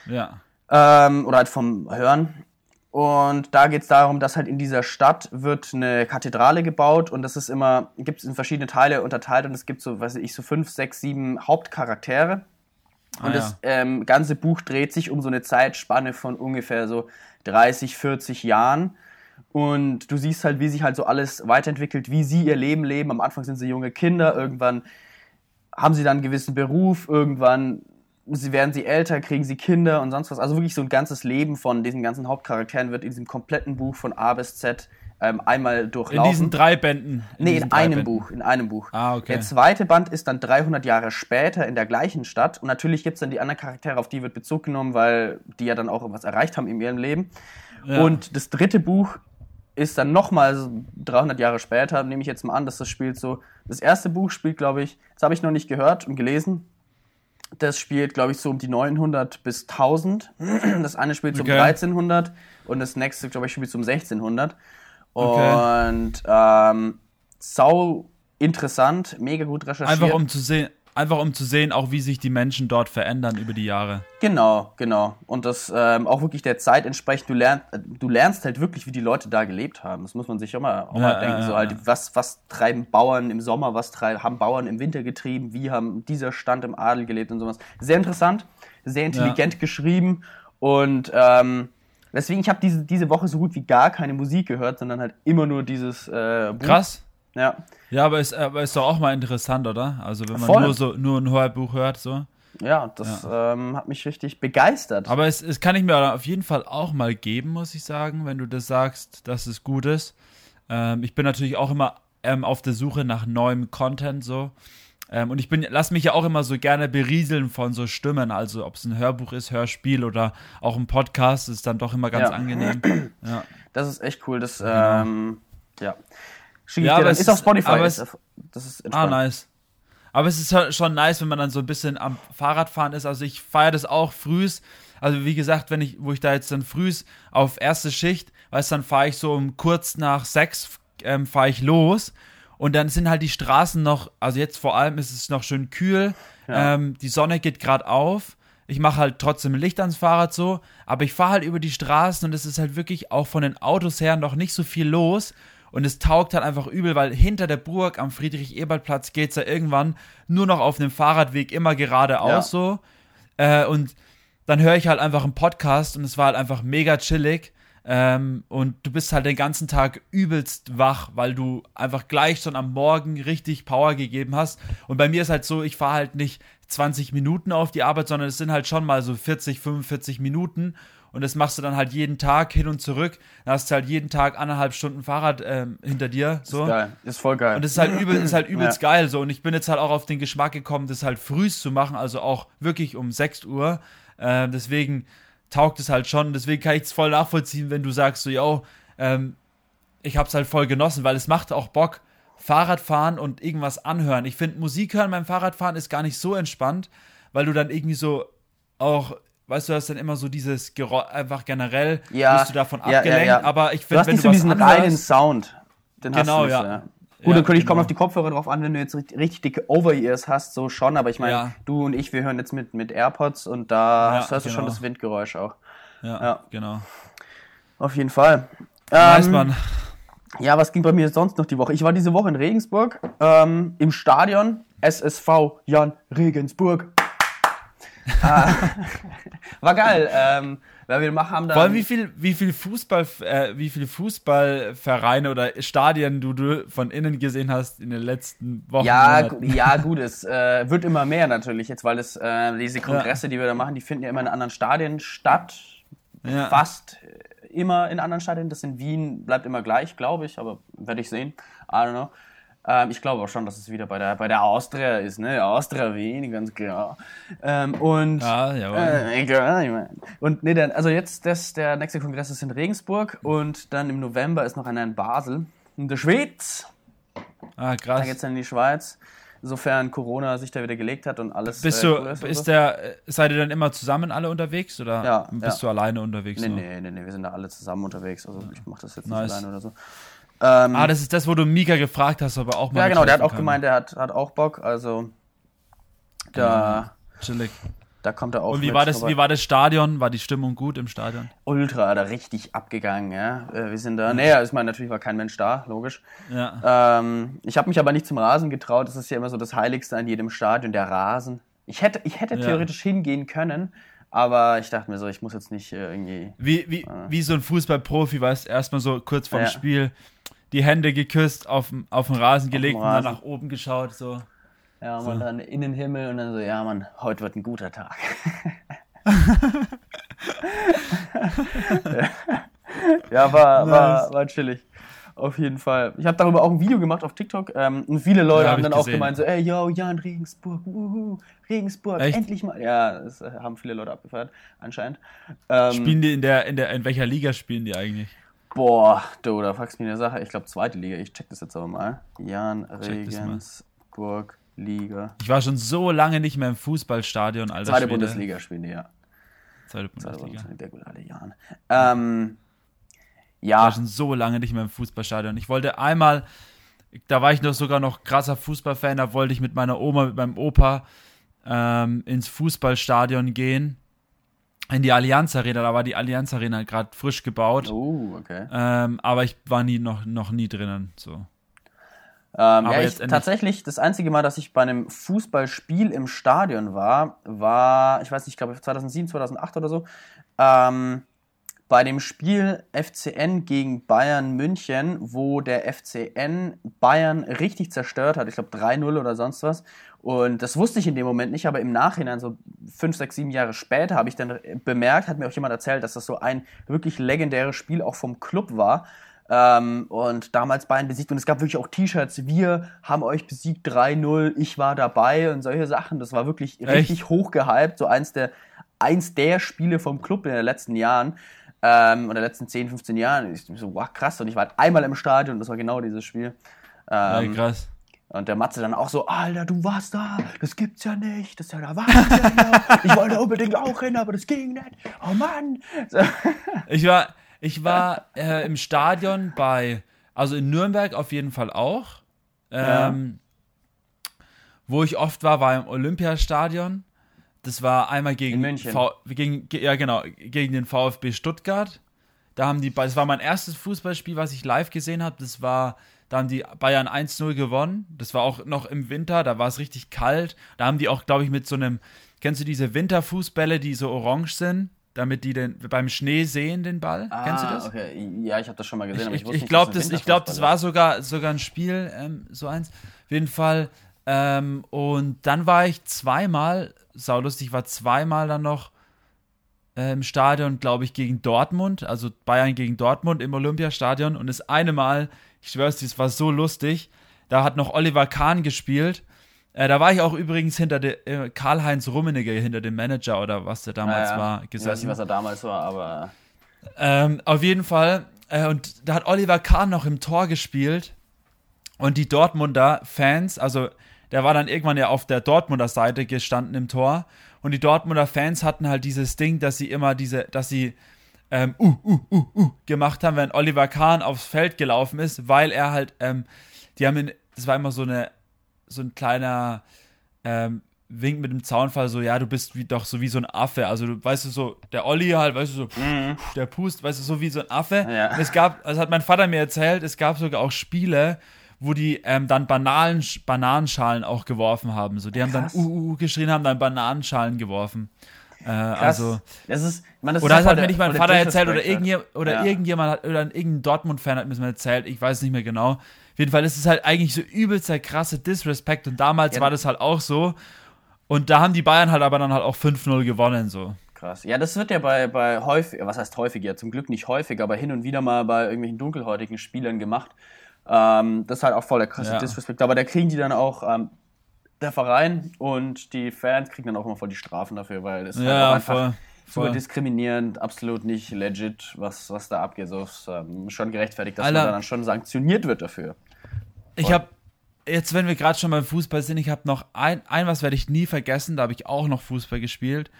Speaker 2: Ja.
Speaker 1: ähm, oder halt vom Hören. Und da geht es darum, dass halt in dieser Stadt wird eine Kathedrale gebaut und das ist immer, gibt es in verschiedene Teile unterteilt und es gibt so, weiß ich, so fünf, sechs, sieben Hauptcharaktere. Und
Speaker 2: Ah,
Speaker 1: das ähm, ganze Buch dreht sich um so eine Zeitspanne von ungefähr so 30, 40 Jahren. Und du siehst halt, wie sich halt so alles weiterentwickelt, wie sie ihr Leben leben. Am Anfang sind sie junge Kinder, irgendwann haben sie dann einen gewissen Beruf, irgendwann sie werden sie älter, kriegen sie Kinder und sonst was. Also wirklich so ein ganzes Leben von diesen ganzen Hauptcharakteren wird in diesem kompletten Buch von A bis Z ähm, einmal
Speaker 2: In
Speaker 1: durchlaufen.
Speaker 2: diesen drei Bänden.
Speaker 1: Nee,
Speaker 2: diesen
Speaker 1: in einem
Speaker 2: Bänden.
Speaker 1: Buch, in einem Buch.
Speaker 2: Ah, okay.
Speaker 1: Der zweite Band ist dann 300 Jahre später in der gleichen Stadt. Und natürlich gibt es dann die anderen Charaktere, auf die wird Bezug genommen, weil die ja dann auch irgendwas erreicht haben in ihrem Leben.
Speaker 2: Ja.
Speaker 1: Und das dritte Buch ist dann nochmal so 300 Jahre später, nehme ich jetzt mal an, dass das spielt so. Das erste Buch spielt, glaube ich, das habe ich noch nicht gehört und gelesen. Das spielt, glaube ich, so um die 900 bis 1000. Das eine spielt so
Speaker 2: Okay.
Speaker 1: um 1300 und das nächste, glaube ich, spielt so um 1600.
Speaker 2: Okay.
Speaker 1: Und ähm, sau interessant, mega gut recherchiert.
Speaker 2: Einfach um zu sehen, einfach um zu sehen, auch wie sich die Menschen dort verändern über die Jahre.
Speaker 1: Genau, genau. Und das ähm, auch wirklich der Zeit entsprechend. Du, lernst, du lernst halt wirklich, wie die Leute da gelebt haben. Das muss man sich auch mal, auch
Speaker 2: Ja,
Speaker 1: mal denken.
Speaker 2: ja,
Speaker 1: so halt, was, was treiben Bauern im Sommer, was treib, haben Bauern im Winter getrieben, wie haben dieser Stand im Adel gelebt und sowas. Sehr interessant, sehr intelligent geschrieben. Und ähm, deswegen, ich habe diese, diese Woche so gut wie gar keine Musik gehört, sondern halt immer nur dieses äh, Buch.
Speaker 2: Krass.
Speaker 1: Ja.
Speaker 2: Ja, aber ist, aber ist doch auch mal interessant, oder? Also wenn man
Speaker 1: Voll.
Speaker 2: nur so nur ein Hörbuch hört, so.
Speaker 1: Ja, das Ähm, hat mich richtig begeistert.
Speaker 2: Aber es, es kann ich mir auf jeden Fall auch mal geben, muss ich sagen, wenn du das sagst, dass es gut ist. Ähm, ich bin natürlich auch immer ähm, auf der Suche nach neuem Content so. Ähm, und ich bin, lass mich ja auch immer so gerne berieseln von so Stimmen, also ob es ein Hörbuch ist, Hörspiel oder auch ein Podcast, ist dann doch immer ganz
Speaker 1: Ja.
Speaker 2: angenehm. Ja.
Speaker 1: Das ist echt cool. Das,
Speaker 2: Genau.
Speaker 1: Ähm, ja. Ich dir
Speaker 2: aber
Speaker 1: dann.
Speaker 2: es
Speaker 1: Ist auf
Speaker 2: ist-
Speaker 1: Spotify. ist,
Speaker 2: es-
Speaker 1: das ist
Speaker 2: Ah,
Speaker 1: entspannt.
Speaker 2: nice. Aber es ist schon nice, wenn man dann so ein bisschen am Fahrradfahren ist. Also ich feiere das auch frühs. Also wie gesagt, wenn ich, wo ich da jetzt dann frühs auf erste Schicht, weißt dann fahre ich so um kurz nach sechs ähm, fahre ich los und dann sind halt die Straßen noch, also jetzt vor allem ist es noch schön kühl,
Speaker 1: Ja.
Speaker 2: ähm, die Sonne geht gerade auf. Ich mache halt trotzdem Licht ans Fahrrad so, aber ich fahre halt über die Straßen und es ist halt wirklich auch von den Autos her noch nicht so viel los. Und es taugt halt einfach übel, weil hinter der Burg am Friedrich-Ebert-Platz geht's ja irgendwann nur noch auf einem Fahrradweg immer geradeaus
Speaker 1: Ja.
Speaker 2: so. Äh, und dann höre ich halt einfach einen Podcast und es war halt einfach mega chillig. Ähm, und du bist halt den ganzen Tag übelst wach, weil du einfach gleich schon am Morgen richtig Power gegeben hast. Und bei mir ist halt so, ich fahre halt nicht 20 Minuten auf die Arbeit, sondern es sind halt schon mal so 40, 45 Minuten. Und das machst du dann halt jeden Tag hin und zurück. Da hast du halt jeden Tag anderthalb Stunden Fahrrad ähm, hinter dir. So.
Speaker 1: Ist geil. Ist voll geil.
Speaker 2: Und das ist halt, übel, ist halt übelst
Speaker 1: Ja.
Speaker 2: geil so. Und ich bin jetzt halt auch auf den Geschmack gekommen, das halt frühst zu machen, also auch wirklich um 6 Uhr. Ähm, deswegen taugt es halt schon. Deswegen kann ich es voll nachvollziehen, wenn du sagst so, yo, ähm, ich hab's halt voll genossen, weil es macht auch Bock, Fahrradfahren und irgendwas anhören. Ich finde, Musik hören beim Fahrradfahren ist gar nicht so entspannt, weil du dann irgendwie so auch, weißt du, hast dann immer so dieses Geräusch, einfach generell
Speaker 1: Ja,
Speaker 2: bist du davon
Speaker 1: ja,
Speaker 2: abgelenkt,
Speaker 1: ja.
Speaker 2: aber ich
Speaker 1: du
Speaker 2: finde, wenn
Speaker 1: nicht
Speaker 2: du
Speaker 1: so
Speaker 2: was
Speaker 1: diesen
Speaker 2: anhörst,
Speaker 1: reinen Sound. Den
Speaker 2: Genau,
Speaker 1: hast du nicht,
Speaker 2: ja.
Speaker 1: Gut, dann könnte ich kommen
Speaker 2: genau.
Speaker 1: auf die Kopfhörer drauf an, wenn du jetzt richtig, richtig dicke Over-Ears hast, so schon, aber ich meine,
Speaker 2: Ja.
Speaker 1: du und ich, wir hören jetzt mit, mit AirPods und da
Speaker 2: Ja,
Speaker 1: hast, hörst du schon
Speaker 2: genau.
Speaker 1: das Windgeräusch auch.
Speaker 2: ja,
Speaker 1: Ja.
Speaker 2: genau.
Speaker 1: Auf jeden Fall.
Speaker 2: Nice,
Speaker 1: Ähm,
Speaker 2: Mann.
Speaker 1: Ja, was ging bei mir sonst noch die Woche? Ich war diese Woche in Regensburg ähm, im Stadion SSV Jan Regensburg. Ah, war geil. Ähm, weil wir machen, haben da
Speaker 2: Vor allem, wie viel, wie viel Fußball, äh, wie viel Fußballvereine oder Stadien du, du von innen gesehen hast in den letzten Wochen.
Speaker 1: ja, gu- ja, gut, es äh, wird immer mehr natürlich jetzt, weil es äh, diese Kongresse, die wir da machen, die finden ja immer in anderen Stadien statt.
Speaker 2: ja.
Speaker 1: Fast immer in anderen Stadien. Das in Wien bleibt immer gleich, glaube ich, aber werde ich sehen. I don't know. Ähm, ich glaube auch schon, dass es wieder bei der, bei der Austria ist, ne? Austria Wien, ganz klar. Ähm, und
Speaker 2: Ja, jawohl.
Speaker 1: äh, ich mein. Und nee, dann, also jetzt das, der nächste Kongress ist in Regensburg und dann im November ist noch einer in Basel. In der Schweiz.
Speaker 2: ah,
Speaker 1: Da
Speaker 2: krass.
Speaker 1: geht's dann in die Schweiz. Sofern Corona sich da wieder gelegt hat und alles.
Speaker 2: Bist
Speaker 1: äh,
Speaker 2: du,
Speaker 1: cool ist
Speaker 2: der, äh, seid ihr dann immer zusammen alle unterwegs oder
Speaker 1: Ja,
Speaker 2: bist
Speaker 1: ja.
Speaker 2: du alleine unterwegs?
Speaker 1: Nee,
Speaker 2: so?
Speaker 1: nee, nee, nee, wir sind da alle zusammen unterwegs. Also ich mache das jetzt
Speaker 2: Nice.
Speaker 1: nicht alleine oder so. Ähm,
Speaker 2: Ah, das ist das, wo du Mika gefragt hast, ob er auch mal
Speaker 1: ja, genau, der hat auch
Speaker 2: kann.
Speaker 1: gemeint, der hat, hat auch Bock. Also da,
Speaker 2: Chillig.
Speaker 1: da kommt er auch
Speaker 2: Und wie
Speaker 1: mit,
Speaker 2: war das, wie war das Stadion? War die Stimmung gut im Stadion?
Speaker 1: Ultra, da richtig abgegangen, ja. Äh, Wir sind da, naja, ich meine, natürlich war kein Mensch da, logisch.
Speaker 2: Ja.
Speaker 1: Ähm, ich habe mich aber nicht zum Rasen getraut. Das ist ja immer so das Heiligste an jedem Stadion, der Rasen. Ich hätte, ich hätte
Speaker 2: Ja.
Speaker 1: theoretisch hingehen können, aber ich dachte mir so, ich muss jetzt nicht äh, irgendwie.
Speaker 2: Wie, wie, wie so ein Fußballprofi, weißt du, erstmal so kurz vorm
Speaker 1: Ja.
Speaker 2: Spiel die Hände geküsst, auf, auf den Rasen gelegt und dann
Speaker 1: Rasen.
Speaker 2: nach oben geschaut, so.
Speaker 1: Ja, man dann in den Himmel und dann so, ja, Mann, heute wird ein guter Tag. ja, war, war, war chillig. Auf jeden Fall. Ich habe darüber auch ein Video gemacht auf TikTok ähm, und viele Leute
Speaker 2: Ja, hab
Speaker 1: haben dann auch
Speaker 2: gesehen.
Speaker 1: gemeint so, ey, yo, Jan, Regensburg, wuhu, Regensburg,
Speaker 2: Echt?
Speaker 1: endlich mal. Ja, das äh, haben viele Leute abgefeiert, anscheinend. Ähm,
Speaker 2: Spielen die in der, in der, in welcher Liga spielen die eigentlich?
Speaker 1: Boah, du, da fragst du mich eine Sache. Ich glaube, zweite Liga. Ich check das jetzt aber mal. Jan. Regensburg, Liga.
Speaker 2: Ich war schon so lange nicht mehr im Fußballstadion, Alter.
Speaker 1: Zweite. Bundesliga spielen die, ja.
Speaker 2: Zweite
Speaker 1: Zweite
Speaker 2: Bundesliga.
Speaker 1: Bundesliga, der gute alte Jan. Ähm,
Speaker 2: Ich
Speaker 1: ja,
Speaker 2: war schon so lange nicht mehr im Fußballstadion. Ich wollte einmal, da war ich noch sogar noch krasser Fußballfan, da wollte ich mit meiner Oma, mit meinem Opa ähm, ins Fußballstadion gehen. In die Allianz Arena, da war die Allianz Arena gerade frisch gebaut.
Speaker 1: oh, okay.
Speaker 2: Ähm, aber ich war nie noch, noch nie drinnen. So.
Speaker 1: Ähm,
Speaker 2: Aber
Speaker 1: ja, ich, tatsächlich, das einzige Mal, dass ich bei einem Fußballspiel im Stadion war, war, ich weiß nicht, ich glaube 2007, 2008 oder so, ähm, bei dem Spiel FCN gegen Bayern München, wo der FCN Bayern richtig zerstört hat, ich glaube 3-0 oder sonst was. Und das wusste ich in dem Moment nicht, aber im Nachhinein, so fünf, sechs, sieben Jahre später, habe ich dann bemerkt, hat mir auch jemand erzählt, dass das so ein wirklich legendäres Spiel auch vom Club war. Ähm, und damals Bayern besiegt. Und es gab wirklich auch T-Shirts. Wir haben euch besiegt 3-0, ich war dabei und solche Sachen. Das war wirklich
Speaker 2: Echt?
Speaker 1: richtig hochgehypt. So eins der, eins der Spiele vom Club in den letzten Jahren. Ähm, oder letzten 10, 15 Jahren. Ich so, wow, krass. Und ich war halt einmal im Stadion und das war genau dieses Spiel.
Speaker 2: Ja,
Speaker 1: Ähm,
Speaker 2: krass.
Speaker 1: Und der Matze dann auch so, Alter, du warst da, das gibt's ja nicht, das ist ja der Wahnsinn. ja. ich wollte unbedingt auch hin, aber das ging nicht. Oh Mann. So.
Speaker 2: Ich war, ich war äh, im Stadion bei, also in Nürnberg auf jeden Fall auch. Ähm, Wo ich oft war, war im Olympiastadion. Das war einmal gegen. V, gegen ge- ja genau, gegen den VfB Stuttgart. Da haben die, das war mein erstes Fußballspiel, was ich live gesehen habe. Das war, da haben die Bayern 1-0 gewonnen. Das war auch noch im Winter, da war es richtig kalt. Da haben die auch, glaube ich, mit so einem, kennst du diese Winterfußbälle, die so orange sind, damit die den beim Schnee sehen den Ball? kennst du das?
Speaker 1: Ah, Okay. Ja, ich habe das schon mal gesehen, aber ich,
Speaker 2: Ich,
Speaker 1: wusste
Speaker 2: ich
Speaker 1: nicht,
Speaker 2: glaube,
Speaker 1: dass
Speaker 2: das, ich glaub, das war sogar, sogar ein Spiel, ähm, so eins. Auf jeden Fall. Ähm, und dann war ich zweimal, saulustig, ich war zweimal dann noch äh, im Stadion, glaube ich, gegen Dortmund, also Bayern gegen Dortmund im Olympiastadion. Und das eine Mal, ich schwör's dir, es war so lustig, da hat noch Oliver Kahn gespielt. Äh, da war ich auch übrigens hinter de, äh, Karl-Heinz Rummenigge, hinter dem Manager oder was der damals
Speaker 1: Ja, ja.
Speaker 2: war,
Speaker 1: Ich weiß
Speaker 2: gesessen.
Speaker 1: nicht, was er damals war, aber
Speaker 2: Ähm, auf jeden Fall. Äh, und da hat Oliver Kahn noch im Tor gespielt. Und die Dortmunder Fans, also der war dann irgendwann ja auf der Dortmunder Seite gestanden im Tor. Und die Dortmunder Fans hatten halt dieses Ding, dass sie immer diese, dass sie ähm, uh, uh, uh, uh gemacht haben, wenn Oliver Kahn aufs Feld gelaufen ist, weil er halt, ähm, die haben ihn, das war immer so eine, so ein kleiner ähm, Wink mit dem Zaunfall, so, ja, du bist wie, doch so wie so ein Affe. Also, du weißt du, so, der Olli halt, weißt du, so, der Pust, weißt du, so wie so ein Affe.
Speaker 1: Ja.
Speaker 2: Es gab, also hat mein Vater mir erzählt, es gab sogar auch Spiele, wo die ähm, dann Bananen, Bananenschalen auch geworfen haben. So, die haben dann
Speaker 1: Krass.
Speaker 2: uh, uh, uh geschrien, haben dann Bananenschalen geworfen. Äh, also,
Speaker 1: das ist, ich meine, das
Speaker 2: oder
Speaker 1: ist
Speaker 2: das hat mir nicht mein Vater erzählt oder, irgendjemand, oder
Speaker 1: Ja.
Speaker 2: irgendjemand hat, oder irgendein Dortmund-Fan hat mir das mal erzählt, ich weiß nicht mehr genau. Auf jeden Fall ist es halt eigentlich so übelst der krasse Disrespect und damals
Speaker 1: Ja.
Speaker 2: war das halt auch so. Und da haben die Bayern halt aber dann halt auch 5-0 gewonnen, so.
Speaker 1: Krass. Ja, das wird ja bei, bei häufig, was heißt häufig, ja zum Glück nicht häufig, aber hin und wieder mal bei irgendwelchen dunkelhäutigen Spielern gemacht. Ähm, das ist halt auch voll der krasse
Speaker 2: Ja.
Speaker 1: Disrespect. Aber da kriegen die dann auch ähm, der Verein und die Fans kriegen dann auch immer voll die Strafen dafür, weil ist halt
Speaker 2: Ja,
Speaker 1: einfach
Speaker 2: voll.
Speaker 1: super
Speaker 2: voll.
Speaker 1: diskriminierend, absolut nicht legit, was, was da abgeht. So ist ähm, schon gerechtfertigt, dass
Speaker 2: Alter.
Speaker 1: man dann schon sanktioniert wird dafür.
Speaker 2: Ich habe jetzt, wenn wir gerade schon beim Fußball sind, ich habe noch ein, ein was werde ich nie vergessen, da habe ich auch noch Fußball gespielt.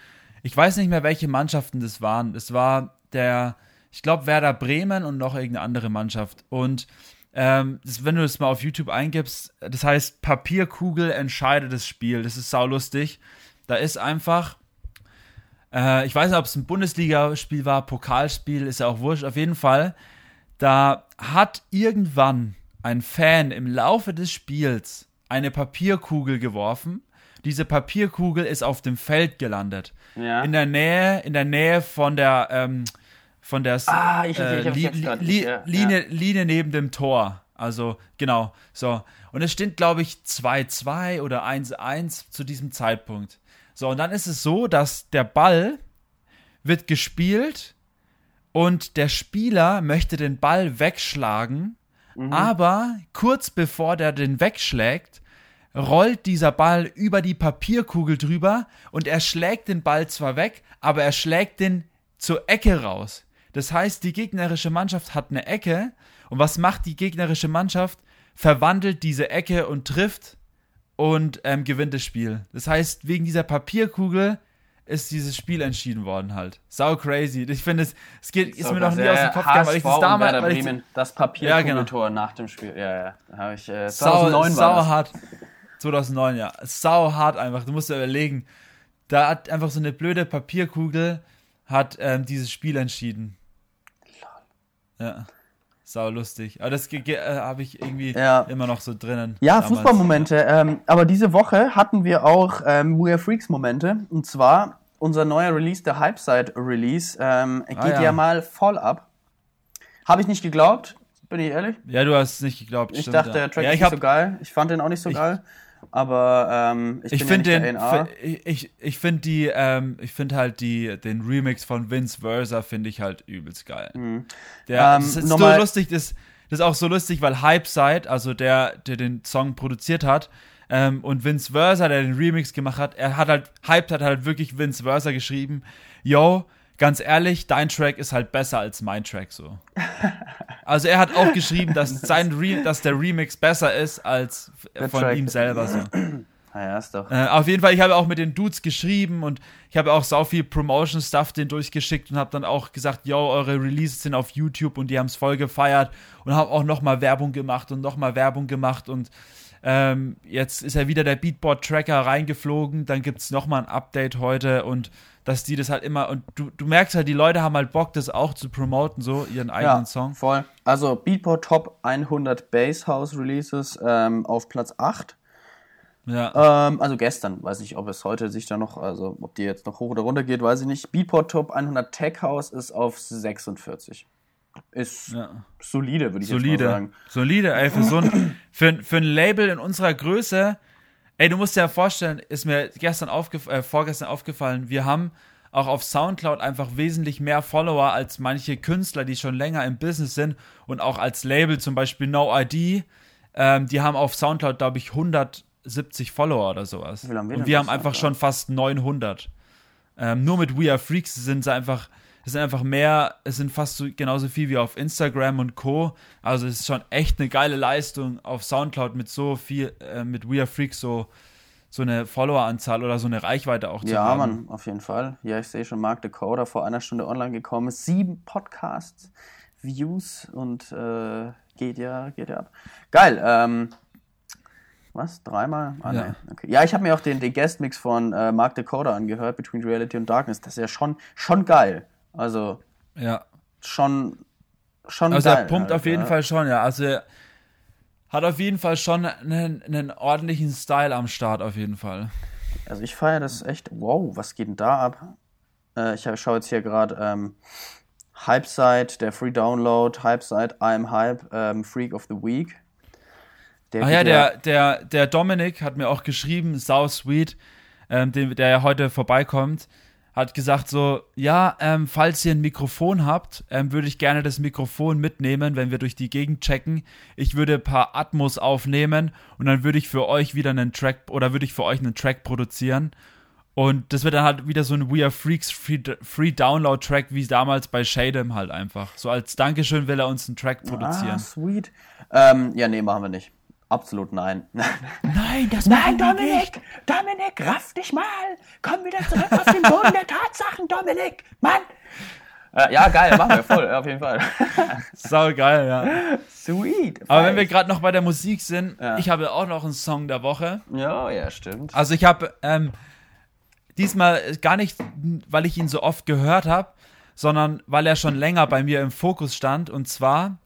Speaker 2: Ich weiß nicht mehr, welche Mannschaften das waren. Es war der, ich glaube, Werder Bremen und noch irgendeine andere Mannschaft. Und ähm, das, wenn du das mal auf YouTube eingibst, das heißt Papierkugel entscheidet das Spiel. Das ist saulustig. Da ist einfach, äh, ich weiß nicht, ob es ein Bundesligaspiel war, Pokalspiel, ist ja auch wurscht. Auf jeden Fall, da hat irgendwann ein Fan im Laufe des Spiels eine Papierkugel geworfen. Diese Papierkugel ist auf dem Feld gelandet.
Speaker 1: Ja.
Speaker 2: In der Nähe, in der Nähe von der, ähm, von der
Speaker 1: Ah, ich- ich- ich hab's
Speaker 2: Li-
Speaker 1: jetzt grad,
Speaker 2: Li-
Speaker 1: ja,
Speaker 2: Linie, Linie neben dem Tor. Also, genau. So. Und es steht, glaube ich, 2-2 oder 1-1 zu diesem Zeitpunkt. So, und dann ist es so, dass der Ball wird gespielt und der Spieler möchte den Ball wegschlagen, aber kurz bevor der den wegschlägt, rollt dieser Ball über die Papierkugel drüber und er schlägt den Ball zwar weg, aber er schlägt den zur Ecke raus. Das heißt, die gegnerische Mannschaft hat eine Ecke und was macht die gegnerische Mannschaft? Verwandelt diese Ecke und trifft und ähm, gewinnt das Spiel. Das heißt, wegen dieser Papierkugel ist dieses Spiel entschieden worden halt. Sau crazy. Ich finde, es, es geht, ist
Speaker 1: So
Speaker 2: mir noch nie aus dem Kopf gegangen, weil ich das damals,
Speaker 1: Werder
Speaker 2: ich,
Speaker 1: das
Speaker 2: Ja,
Speaker 1: Papierkugeltor nach dem Spiel. Ja, ja. Habe ich äh,
Speaker 2: sau,
Speaker 1: 2009
Speaker 2: sau
Speaker 1: war das.
Speaker 2: hart. 2009, ja. Sau hart einfach. Du musst dir überlegen. Da hat einfach so eine blöde Papierkugel hat ähm, dieses Spiel entschieden. Ja. Sau lustig. Aber das äh, habe ich irgendwie
Speaker 1: Ja.
Speaker 2: immer noch so drinnen.
Speaker 1: Ja. Fußballmomente. Ähm, aber diese Woche hatten wir auch ähm, We Are Freaks Momente. Und zwar unser neuer Release, der Hypeside Release, ähm, geht
Speaker 2: Ah,
Speaker 1: ja.
Speaker 2: ja.
Speaker 1: mal voll ab. Habe ich nicht geglaubt, bin ich ehrlich.
Speaker 2: Ja, du hast es nicht geglaubt.
Speaker 1: Ich
Speaker 2: stimmt,
Speaker 1: dachte, der Track
Speaker 2: ja,
Speaker 1: ist
Speaker 2: ich
Speaker 1: nicht
Speaker 2: hab,
Speaker 1: so geil. Ich fand den auch nicht so
Speaker 2: Ich-
Speaker 1: geil. Aber ähm,
Speaker 2: ich, ich finde ja den, ich, ich finde die, ähm, ich finde halt die, den Remix von Vince Versa finde ich halt übelst geil. Mhm. Der, ähm, das ist so lustig, das, das ist auch so lustig, weil Hypeside, also der, der den Song produziert hat, ähm, und Vince Versa, der den Remix gemacht hat, er hat halt, Hyped hat halt wirklich Vince Versa geschrieben, yo, ganz ehrlich, dein Track ist halt besser als mein Track so. Also er hat auch geschrieben, dass sein Re dass der Remix besser ist als der von Track. ihm selber so.
Speaker 1: Naja, ist doch.
Speaker 2: Äh, auf jeden Fall, ich habe auch mit den Dudes geschrieben und ich habe auch so viel Promotion-Stuff den durchgeschickt und habe dann auch gesagt, yo, eure Releases sind auf YouTube und die haben es voll gefeiert und habe auch nochmal Werbung gemacht und nochmal Werbung gemacht und ähm, jetzt ist ja wieder der Beatboard-Tracker reingeflogen, dann gibt es nochmal ein Update heute und dass die das halt immer und du, du merkst halt, die Leute haben halt Bock, das auch zu promoten, so ihren eigenen ja, Song.
Speaker 1: Voll. Also Beatport Top 100 Bass House Releases ähm, auf Platz 8. Ja. Ähm, also gestern, weiß ich, ob es heute sich da noch, also ob die jetzt noch hoch oder runter geht, weiß ich nicht. Beatport Top 100 Tech House ist auf 46. Ist ja. solide, würde ich solide. jetzt mal sagen.
Speaker 2: Solide, ey, für so ein, für, für ein Label in unserer Größe Ey, du musst dir ja vorstellen, ist mir gestern aufgef äh, vorgestern aufgefallen, wir haben auch auf Soundcloud einfach wesentlich mehr Follower als manche Künstler, die schon länger im Business sind und auch als Label, zum Beispiel No ID, ähm, die haben auf Soundcloud, glaube ich, 170 Follower oder sowas. Wie wir und wir haben einfach schon fast 900. Ähm, nur mit We Are Freaks sind sie einfach es sind einfach mehr, es sind fast so, genauso viel wie auf Instagram und Co. Also es ist schon echt eine geile Leistung auf Soundcloud mit so viel, äh, mit We Are Freaks so, so eine Followeranzahl oder so eine Reichweite auch
Speaker 1: zu ja, haben. Ja, Mann, auf jeden Fall. Ja, ich sehe schon, Mark Dakota vor einer Stunde online gekommen. Sieben Podcasts, Views und äh, geht ja, geht ja ab. Geil, ähm, was? Dreimal? Ah, ja. Nee. Okay. ja, ich habe mir auch den, den Guest-Mix von äh, Mark Dakota angehört, Between Reality and Darkness. Das ist ja schon, schon geil. Also
Speaker 2: ja.
Speaker 1: schon, schon
Speaker 2: Also geil, er pumpt halt, auf jeden ja. Fall schon, ja. Also er hat auf jeden Fall schon einen, einen ordentlichen Style am Start, auf jeden Fall.
Speaker 1: Also ich feiere das echt. Wow, was geht denn da ab? Äh, ich schaue jetzt hier gerade ähm, Hypeside, der Free Download, Hypeside, I'm Hype, ähm, Freak of the Week.
Speaker 2: Der Ach ja, der, der, der Dominik hat mir auch geschrieben, sau sweet, ähm, den, der ja heute vorbeikommt hat gesagt so, ja, ähm, falls ihr ein Mikrofon habt, ähm, würde ich gerne das Mikrofon mitnehmen, wenn wir durch die Gegend checken. Ich würde ein paar Atmos aufnehmen und dann würde ich für euch wieder einen Track oder würde ich für euch einen Track produzieren. Und das wird dann halt wieder so ein We Are Freaks Free, Free Download Track wie damals bei Shadem halt einfach. So als Dankeschön will er uns einen Track produzieren. Ah,
Speaker 1: sweet. Ähm, ja, nee, machen wir nicht. Absolut nein.
Speaker 2: Nein, das
Speaker 1: Nein, Dominik! Dominik, raff dich mal! Komm wieder zurück auf den Boden der Tatsachen, Dominik! Mann! Äh, ja, geil, machen wir voll, auf jeden Fall.
Speaker 2: Sau geil, ja.
Speaker 1: Sweet.
Speaker 2: Aber wenn wir gerade noch bei der Musik sind, ja. ich habe auch noch einen Song der Woche.
Speaker 1: Ja, ja, stimmt.
Speaker 2: Also ich habe ähm, diesmal gar nicht, weil ich ihn so oft gehört habe, sondern weil er schon länger bei mir im Fokus stand. Und zwar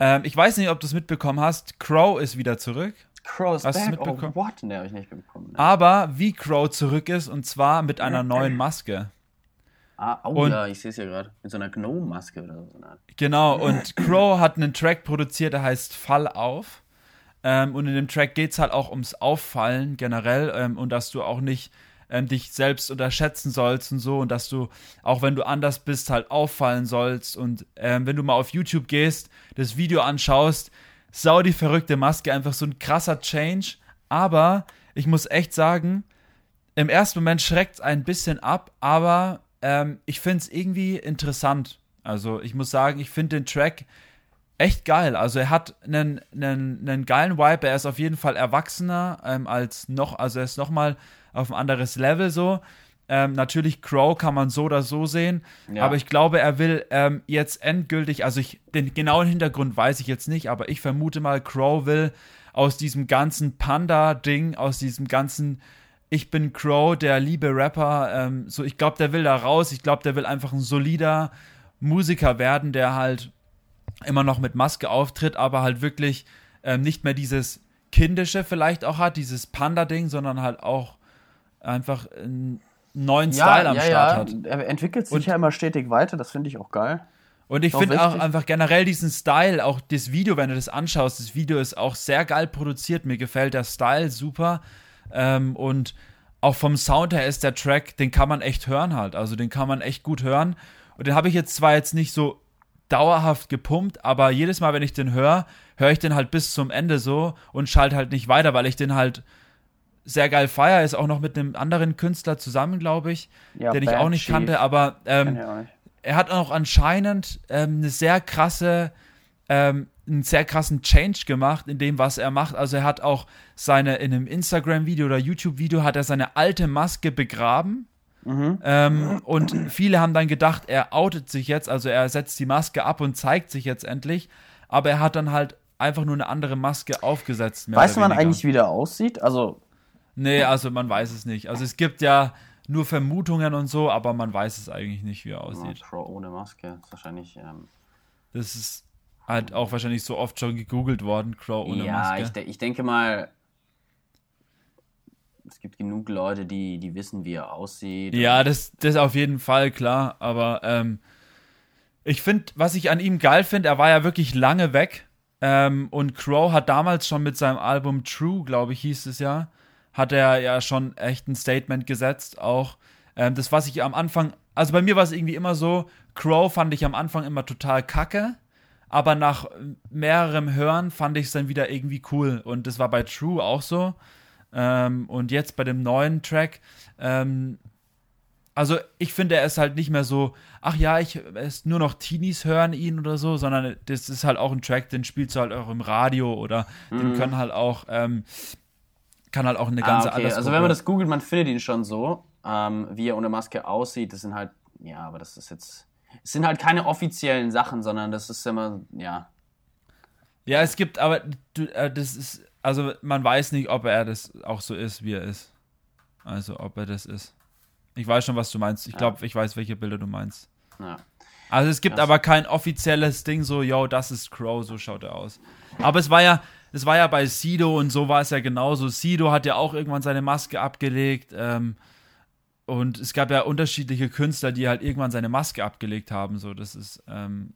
Speaker 2: ähm, ich weiß nicht, ob du es mitbekommen hast. Crow ist wieder zurück.
Speaker 1: Crow ist hast back? Oh, what? Ne, habe ich nicht mitbekommen.
Speaker 2: Ne. Aber wie Crow zurück ist, und zwar mit einer neuen Maske.
Speaker 1: Ah, oh und, ja, ich sehe es ja gerade. Mit so einer Gnome-Maske oder so.
Speaker 2: Genau, und Crow hat einen Track produziert, der heißt Fall auf. Ähm, und in dem Track geht es halt auch ums Auffallen generell ähm, und dass du auch nicht ähm, dich selbst unterschätzen sollst und so und dass du, auch wenn du anders bist, halt auffallen sollst. Und ähm, wenn du mal auf YouTube gehst, das Video anschaust, sau die verrückte Maske, einfach so ein krasser Change. Aber ich muss echt sagen, im ersten Moment schreckt es ein bisschen ab, aber ähm, ich finde es irgendwie interessant. Also ich muss sagen, ich finde den Track echt geil. Also er hat einen, einen, einen geilen Vibe. Er ist auf jeden Fall erwachsener ähm, als noch, also er ist nochmal auf ein anderes Level so. Ähm, natürlich, Crow kann man so oder so sehen, ja. aber ich glaube, er will ähm, jetzt endgültig, also ich, den genauen Hintergrund weiß ich jetzt nicht, aber ich vermute mal, Crow will aus diesem ganzen Panda-Ding, aus diesem ganzen Ich bin Crow, der liebe Rapper, ähm, so ich glaube, der will da raus, ich glaube, der will einfach ein solider Musiker werden, der halt immer noch mit Maske auftritt, aber halt wirklich ähm, nicht mehr dieses Kindische vielleicht auch hat, dieses Panda-Ding, sondern halt auch einfach einen neuen ja, Style am ja, Start ja. hat.
Speaker 1: Er entwickelt sich und, ja immer stetig weiter, das finde ich auch geil.
Speaker 2: Und ich finde auch einfach generell diesen Style, auch das Video, wenn du das anschaust, das Video ist auch sehr geil produziert. Mir gefällt der Style super. Ähm, und auch vom Sound her ist der Track, den kann man echt hören halt. Also den kann man echt gut hören. Und den habe ich jetzt zwar jetzt nicht so dauerhaft gepumpt, aber jedes Mal, wenn ich den höre, höre ich den halt bis zum Ende so und schalte halt nicht weiter, weil ich den halt sehr geil feier. Ist auch noch mit einem anderen Künstler zusammen, glaube ich, ja, den ich auch nicht Chief. kannte, aber ähm, er hat auch anscheinend ähm, eine sehr krasse, ähm, einen sehr krassen Change gemacht in dem, was er macht. Also er hat auch seine, in einem Instagram-Video oder YouTube-Video hat er seine alte Maske begraben. Mhm. Ähm, und viele haben dann gedacht, er outet sich jetzt, also er setzt die Maske ab und zeigt sich jetzt endlich. Aber er hat dann halt einfach nur eine andere Maske aufgesetzt.
Speaker 1: Weiß man eigentlich, wie der aussieht? Also.
Speaker 2: Nee, also man weiß es nicht. Also es gibt ja nur Vermutungen und so, aber man weiß es eigentlich nicht, wie er aussieht.
Speaker 1: Ja, Crow ohne Maske ist wahrscheinlich. Ähm
Speaker 2: das ist halt auch wahrscheinlich so oft schon gegoogelt worden, Crow ohne ja, Maske.
Speaker 1: Ja, ich, de ich denke mal, es gibt genug Leute, die, die wissen, wie er aussieht.
Speaker 2: Ja, das, das auf jeden Fall, klar. Aber ähm, ich finde, was ich an ihm geil finde, er war ja wirklich lange weg. Ähm, und Crow hat damals schon mit seinem Album True, glaube ich, hieß es ja, hat er ja schon echt ein Statement gesetzt. Auch ähm, das, was ich am Anfang, also bei mir war es irgendwie immer so, Crow fand ich am Anfang immer total kacke. Aber nach mehrerem Hören fand ich es dann wieder irgendwie cool. Und das war bei True auch so. Ähm, und jetzt bei dem neuen Track, ähm, also ich finde, er ist halt nicht mehr so, ach ja, ich es nur noch Teenies hören ihn oder so, sondern das ist halt auch ein Track, den spielst du halt auch im Radio oder mhm. den können halt auch, ähm, kann halt auch eine ganze
Speaker 1: ah, okay. Also wenn man das googelt, man findet ihn schon so, ähm, wie er ohne Maske aussieht. Das sind halt, ja, aber das ist jetzt, es sind halt keine offiziellen Sachen, sondern das ist immer, ja.
Speaker 2: Ja, es gibt, aber du, äh, das ist, also man weiß nicht, ob er das auch so ist, wie er ist. Also ob er das ist. Ich weiß schon, was du meinst. Ich glaube, ja. ich weiß, welche Bilder du meinst. Ja. Also es gibt das aber kein offizielles Ding so, yo, das ist Crow, so schaut er aus. Aber es war ja, es war ja bei Sido und so war es ja genauso. Sido hat ja auch irgendwann seine Maske abgelegt. Ähm, und es gab ja unterschiedliche Künstler, die halt irgendwann seine Maske abgelegt haben. So, das ist ähm,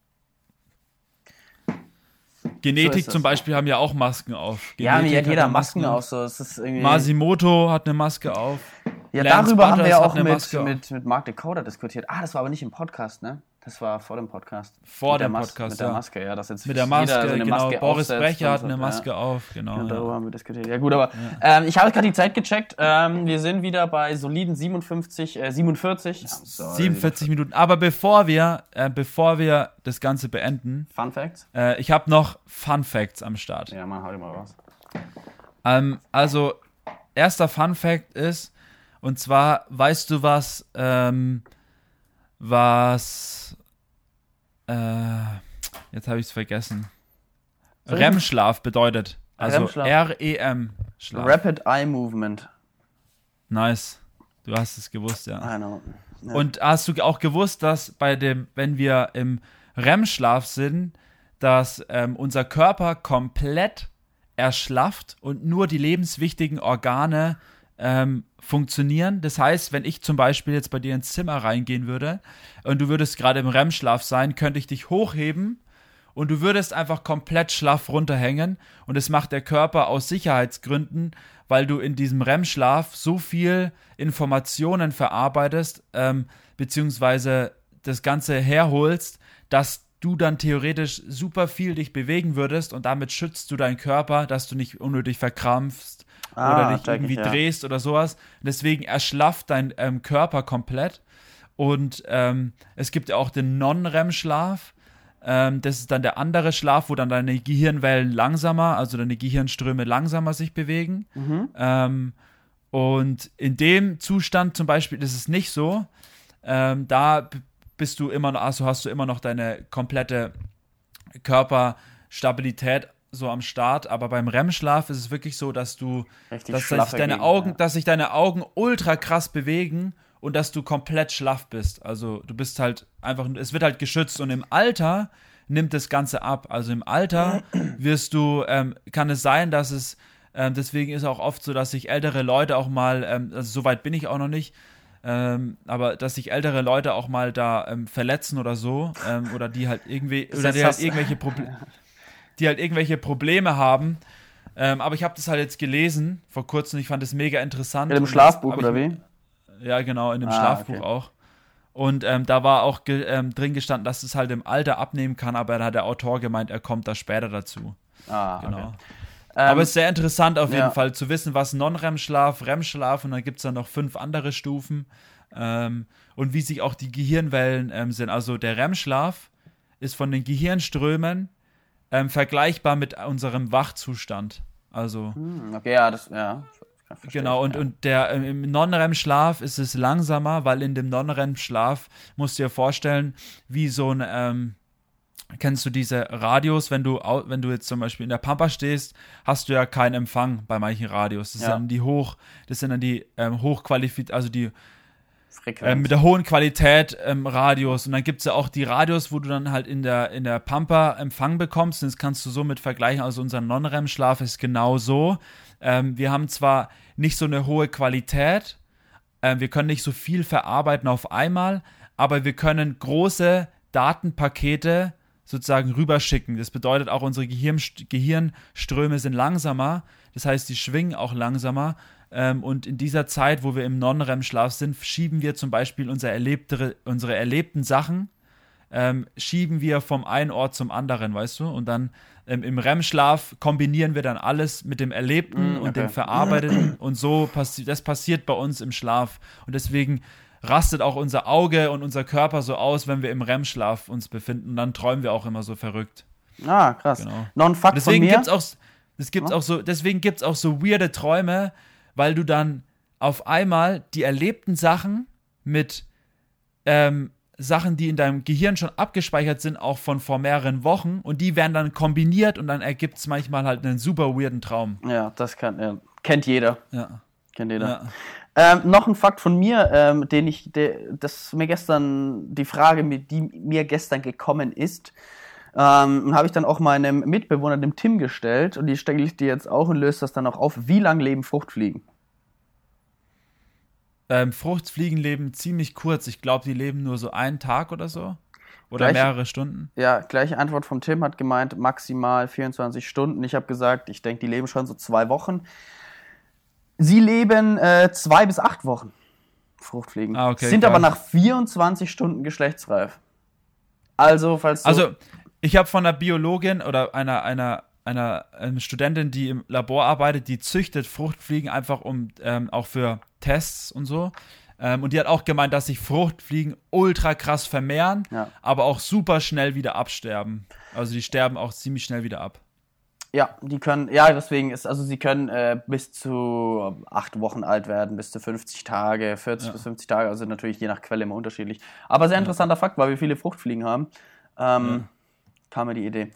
Speaker 2: Genetik so zum Beispiel haben ja auch Masken auf.
Speaker 1: Genetik ja, hat jeder Masken, auf. So. Es ist irgendwie
Speaker 2: Masimoto hat eine Maske auf.
Speaker 1: Ja, Lance darüber Butters haben wir ja auch mit, mit, mit Mark Decoder diskutiert. Ah, das war aber nicht im Podcast, ne? Das war vor dem Podcast.
Speaker 2: Vor dem Podcast,
Speaker 1: Mit der Maske, ja. Dass jetzt
Speaker 2: mit der Maske, so genau. Maske Boris Brecher hat eine Maske ja. auf, genau.
Speaker 1: genau darüber ja. haben wir diskutiert. Ja gut, aber ähm, ich habe gerade die Zeit gecheckt. Ähm, wir sind wieder bei soliden 57, äh, 47.
Speaker 2: Sorry. 47 Minuten. Aber bevor wir, äh, bevor wir das Ganze beenden.
Speaker 1: Fun Facts?
Speaker 2: Äh, ich habe noch Fun Facts am Start.
Speaker 1: Ja, mal, hau mal raus.
Speaker 2: Ähm, also, erster Fun Fact ist, und zwar, weißt du was, ähm, was. Äh, jetzt habe ich es vergessen. REM-Schlaf bedeutet. Also R-E-M.
Speaker 1: Schlaf. Rapid Eye Movement.
Speaker 2: Nice. Du hast es gewusst, ja.
Speaker 1: I know.
Speaker 2: Ja. Und hast du auch gewusst, dass bei dem, wenn wir im REM-Schlaf sind, dass ähm, unser Körper komplett erschlafft und nur die lebenswichtigen Organe ähm, funktionieren. Das heißt, wenn ich zum Beispiel jetzt bei dir ins Zimmer reingehen würde und du würdest gerade im REM-Schlaf sein, könnte ich dich hochheben und du würdest einfach komplett schlaff runterhängen und das macht der Körper aus Sicherheitsgründen, weil du in diesem REM-Schlaf so viel Informationen verarbeitest, ähm, beziehungsweise das Ganze herholst, dass du dann theoretisch super viel dich bewegen würdest und damit schützt du deinen Körper, dass du nicht unnötig verkrampfst ah, oder dich irgendwie ich, ja. drehst oder sowas. Deswegen erschlafft dein ähm, Körper komplett. Und ähm, es gibt ja auch den Non-REM-Schlaf. Ähm, das ist dann der andere Schlaf, wo dann deine Gehirnwellen langsamer, also deine Gehirnströme langsamer sich bewegen. Mhm. Ähm, und in dem Zustand zum Beispiel ist es nicht so. Ähm, da bist du immer noch, also hast du immer noch deine komplette Körperstabilität so am Start, aber beim REM-Schlaf ist es wirklich so, dass du, Richtig dass sich deine Augen, ja. dass sich deine Augen ultra krass bewegen und dass du komplett schlaff bist. Also du bist halt einfach, es wird halt geschützt und im Alter nimmt das Ganze ab. Also im Alter wirst du, ähm, kann es sein, dass es, ähm, deswegen ist auch oft so, dass sich ältere Leute auch mal, ähm, also so weit bin ich auch noch nicht, Ähm, aber dass sich ältere Leute auch mal da ähm, verletzen oder so, ähm, oder die halt irgendwie, oder die halt irgendwelche, Proble die halt irgendwelche Probleme haben. Ähm, aber ich habe das halt jetzt gelesen vor kurzem, ich fand es mega interessant.
Speaker 1: In dem Schlafbuch oder wie?
Speaker 2: Ja, genau, in dem ah, Schlafbuch okay. auch. Und ähm, da war auch ge ähm, drin gestanden, dass es halt im Alter abnehmen kann, aber da hat der Autor gemeint, er kommt da später dazu. Ah, genau. Okay. aber es ist sehr interessant auf jeden ja. Fall zu wissen, was Non-REM-Schlaf, REM-Schlaf und dann gibt es dann noch fünf andere Stufen ähm, und wie sich auch die Gehirnwellen ähm, sind. Also der REM-Schlaf ist von den Gehirnströmen ähm, vergleichbar mit unserem Wachzustand. Also.
Speaker 1: Hm, okay, ja, das, ja.
Speaker 2: Genau, und, ja. und der, äh, im Non-REM-Schlaf ist es langsamer, weil in dem Non-REM-Schlaf musst du dir vorstellen, wie so ein, ähm, kennst du diese Radios, wenn du, wenn du jetzt zum Beispiel in der Pampa stehst, hast du ja keinen Empfang bei manchen Radios. Das ja. sind die hoch, das sind dann die ähm, hochqualifiziert, also die ähm, mit der hohen Qualität ähm, Radios. Und dann gibt es ja auch die Radios, wo du dann halt in der, in der Pampa Empfang bekommst. Und das kannst du so mit vergleichen. Also unser Non-REM-Schlaf ist genau so. Ähm, wir haben zwar nicht so eine hohe Qualität, äh, wir können nicht so viel verarbeiten auf einmal, aber wir können große Datenpakete sozusagen rüberschicken. Das bedeutet auch, unsere Gehirn, Gehirnströme sind langsamer, das heißt, die schwingen auch langsamer. Ähm, und in dieser Zeit, wo wir im Non-REM-Schlaf sind, schieben wir zum Beispiel unsere, erlebte, unsere erlebten Sachen, ähm, schieben wir vom einen Ort zum anderen, weißt du? Und dann ähm, im REM-Schlaf kombinieren wir dann alles mit dem Erlebten mm, okay. und dem Verarbeiteten und so passiert, das passiert bei uns im Schlaf. Und deswegen rastet auch unser Auge und unser Körper so aus, wenn wir im REM-Schlaf uns befinden. Und dann träumen wir auch immer so verrückt.
Speaker 1: Ah, krass.
Speaker 2: Genau.
Speaker 1: Noch ein Fakt
Speaker 2: deswegen
Speaker 1: von mir.
Speaker 2: Gibt's auch, das gibt's ja? auch so, deswegen gibt es auch so weirde Träume, weil du dann auf einmal die erlebten Sachen mit ähm, Sachen, die in deinem Gehirn schon abgespeichert sind, auch von vor mehreren Wochen und die werden dann kombiniert und dann ergibt es manchmal halt einen super weirden Traum.
Speaker 1: Ja, das kann, ja, kennt jeder.
Speaker 2: Ja.
Speaker 1: Kennt jeder. Ja. Ähm, noch ein Fakt von mir, ähm, den ich, der, das mir gestern, die Frage, die mir gestern gekommen ist, ähm, habe ich dann auch meinem Mitbewohner, dem Tim, gestellt und die stelle ich dir jetzt auch und löse das dann auch auf. Wie lange leben Fruchtfliegen?
Speaker 2: Ähm, Fruchtfliegen leben ziemlich kurz. Ich glaube, die leben nur so einen Tag oder so. Oder gleiche, mehrere Stunden.
Speaker 1: Ja, gleiche Antwort von Tim hat gemeint, maximal 24 Stunden. Ich habe gesagt, ich denke, die leben schon so zwei Wochen. Sie leben äh, zwei bis acht Wochen. Fruchtfliegen. Ah, okay, sind klar. aber nach 24 Stunden geschlechtsreif. Also, falls
Speaker 2: du Also, ich habe von einer Biologin oder einer, einer, einer, einer Studentin, die im Labor arbeitet, die züchtet Fruchtfliegen einfach um ähm, auch für Tests und so. Ähm, und die hat auch gemeint, dass sich Fruchtfliegen ultra krass vermehren, ja. aber auch super schnell wieder absterben. Also die sterben auch ziemlich schnell wieder ab.
Speaker 1: Ja, die können, ja, deswegen ist, also sie können äh, bis zu acht Wochen alt werden, bis zu 50 Tage, 40 ja. bis 50 Tage, also natürlich je nach Quelle immer unterschiedlich. Aber sehr interessanter ja. Fakt, weil wir viele Fruchtfliegen haben. Ähm, kam mir die Idee.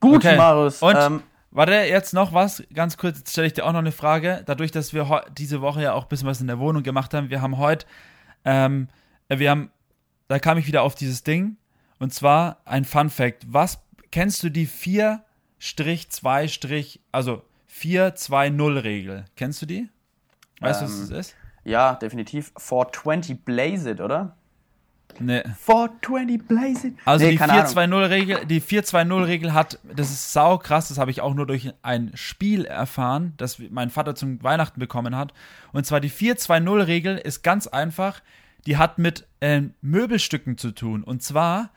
Speaker 1: Gut, okay. Marius.
Speaker 2: Und ähm, warte, jetzt noch was, ganz kurz, jetzt stelle ich dir auch noch eine Frage. Dadurch, dass wir diese Woche ja auch ein bisschen was in der Wohnung gemacht haben, wir haben heute, ähm, äh, wir haben, da kam ich wieder auf dieses Ding, und zwar ein Fun Fact. Was, kennst du die 4 2 also 4-2-0-Regel? Kennst du die? Weißt du, ähm, was das ist?
Speaker 1: Ja, definitiv. 420 Blaze it, oder?
Speaker 2: Nee.
Speaker 1: 420 Blazing.
Speaker 2: Also nee, die 4-2-0-Regel, die 4-2-0-Regel hat, das ist sau krass, das habe ich auch nur durch ein Spiel erfahren, das mein Vater zum Weihnachten bekommen hat. Und zwar die 4-2-0-Regel ist ganz einfach, die hat mit äh, Möbelstücken zu tun. Und zwar,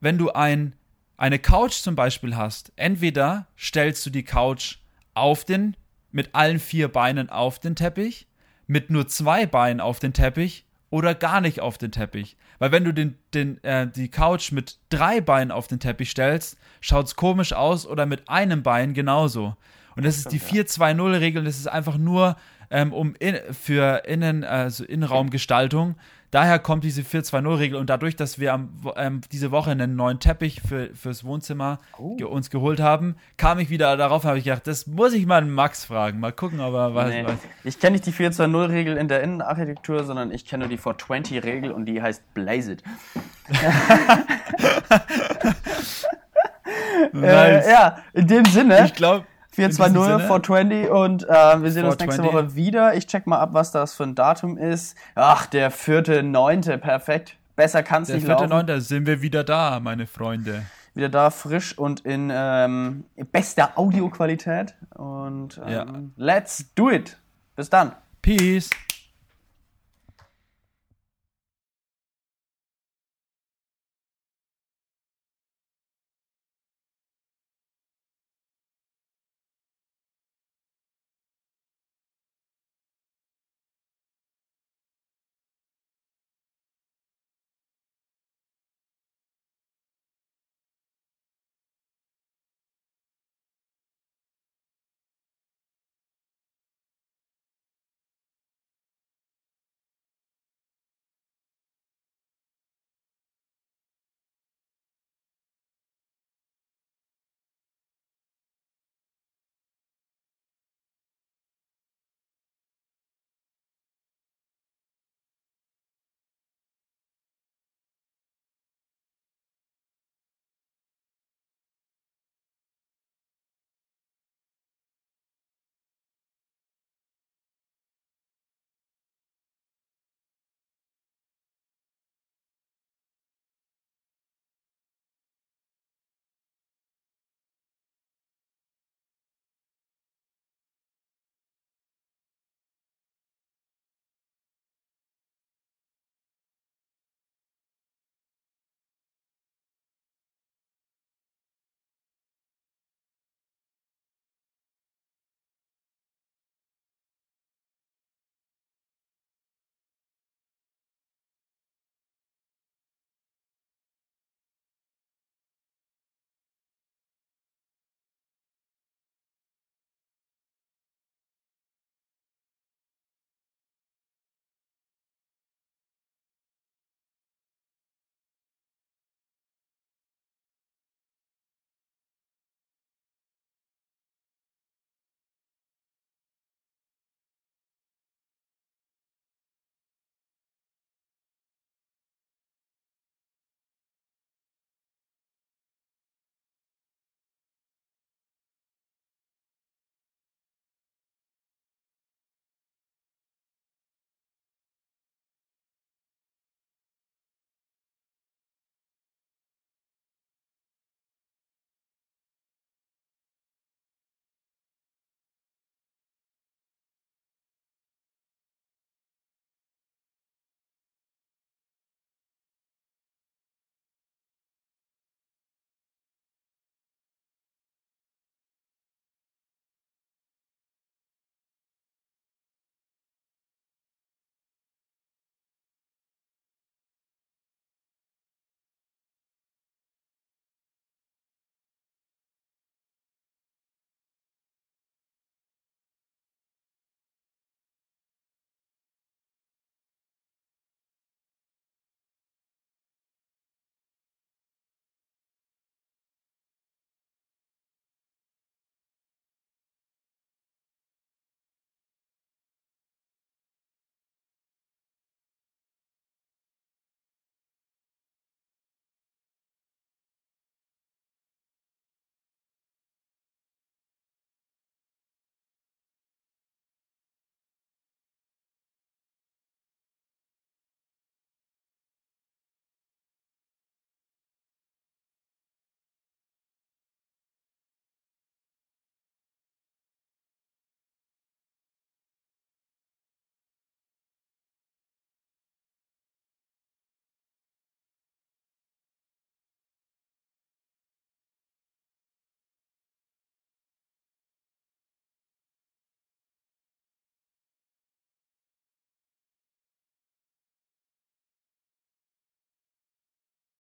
Speaker 2: wenn du ein, eine Couch zum Beispiel hast, entweder stellst du die Couch auf den, mit allen vier Beinen auf den Teppich, mit nur zwei Beinen auf den Teppich oder gar nicht auf den Teppich. Weil wenn du den, den, äh, die Couch mit drei Beinen auf den Teppich stellst, schaut es komisch aus oder mit einem Bein genauso. Und das ist die 4-2-0-Regel. Das ist einfach nur ähm, um in, für Innen, also Innenraumgestaltung. Daher kommt diese 4-2-0-Regel und dadurch, dass wir am, ähm, diese Woche einen neuen Teppich für, fürs Wohnzimmer oh. ge uns geholt haben, kam ich wieder darauf, habe ich gedacht, das muss ich mal Max fragen. Mal gucken, ob er
Speaker 1: weiß. Nee. weiß. Ich kenne nicht die 4-2-0-Regel in der Innenarchitektur, sondern ich kenne nur die 420-Regel und die heißt Blaze It.
Speaker 2: nice.
Speaker 1: äh, ja, in dem Sinne.
Speaker 2: Ich glaube
Speaker 1: 420 420 und äh, wir sehen uns nächste Woche wieder. Ich check mal ab, was das für ein Datum ist. Ach, der vierte, neunte, perfekt. Besser kann's
Speaker 2: der
Speaker 1: nicht
Speaker 2: vierte,
Speaker 1: laufen.
Speaker 2: Neunte sind wir wieder da, meine Freunde.
Speaker 1: Wieder da, frisch und in ähm, bester Audioqualität. Und ähm,
Speaker 2: Ja.
Speaker 1: let's do it. Bis dann.
Speaker 2: Peace.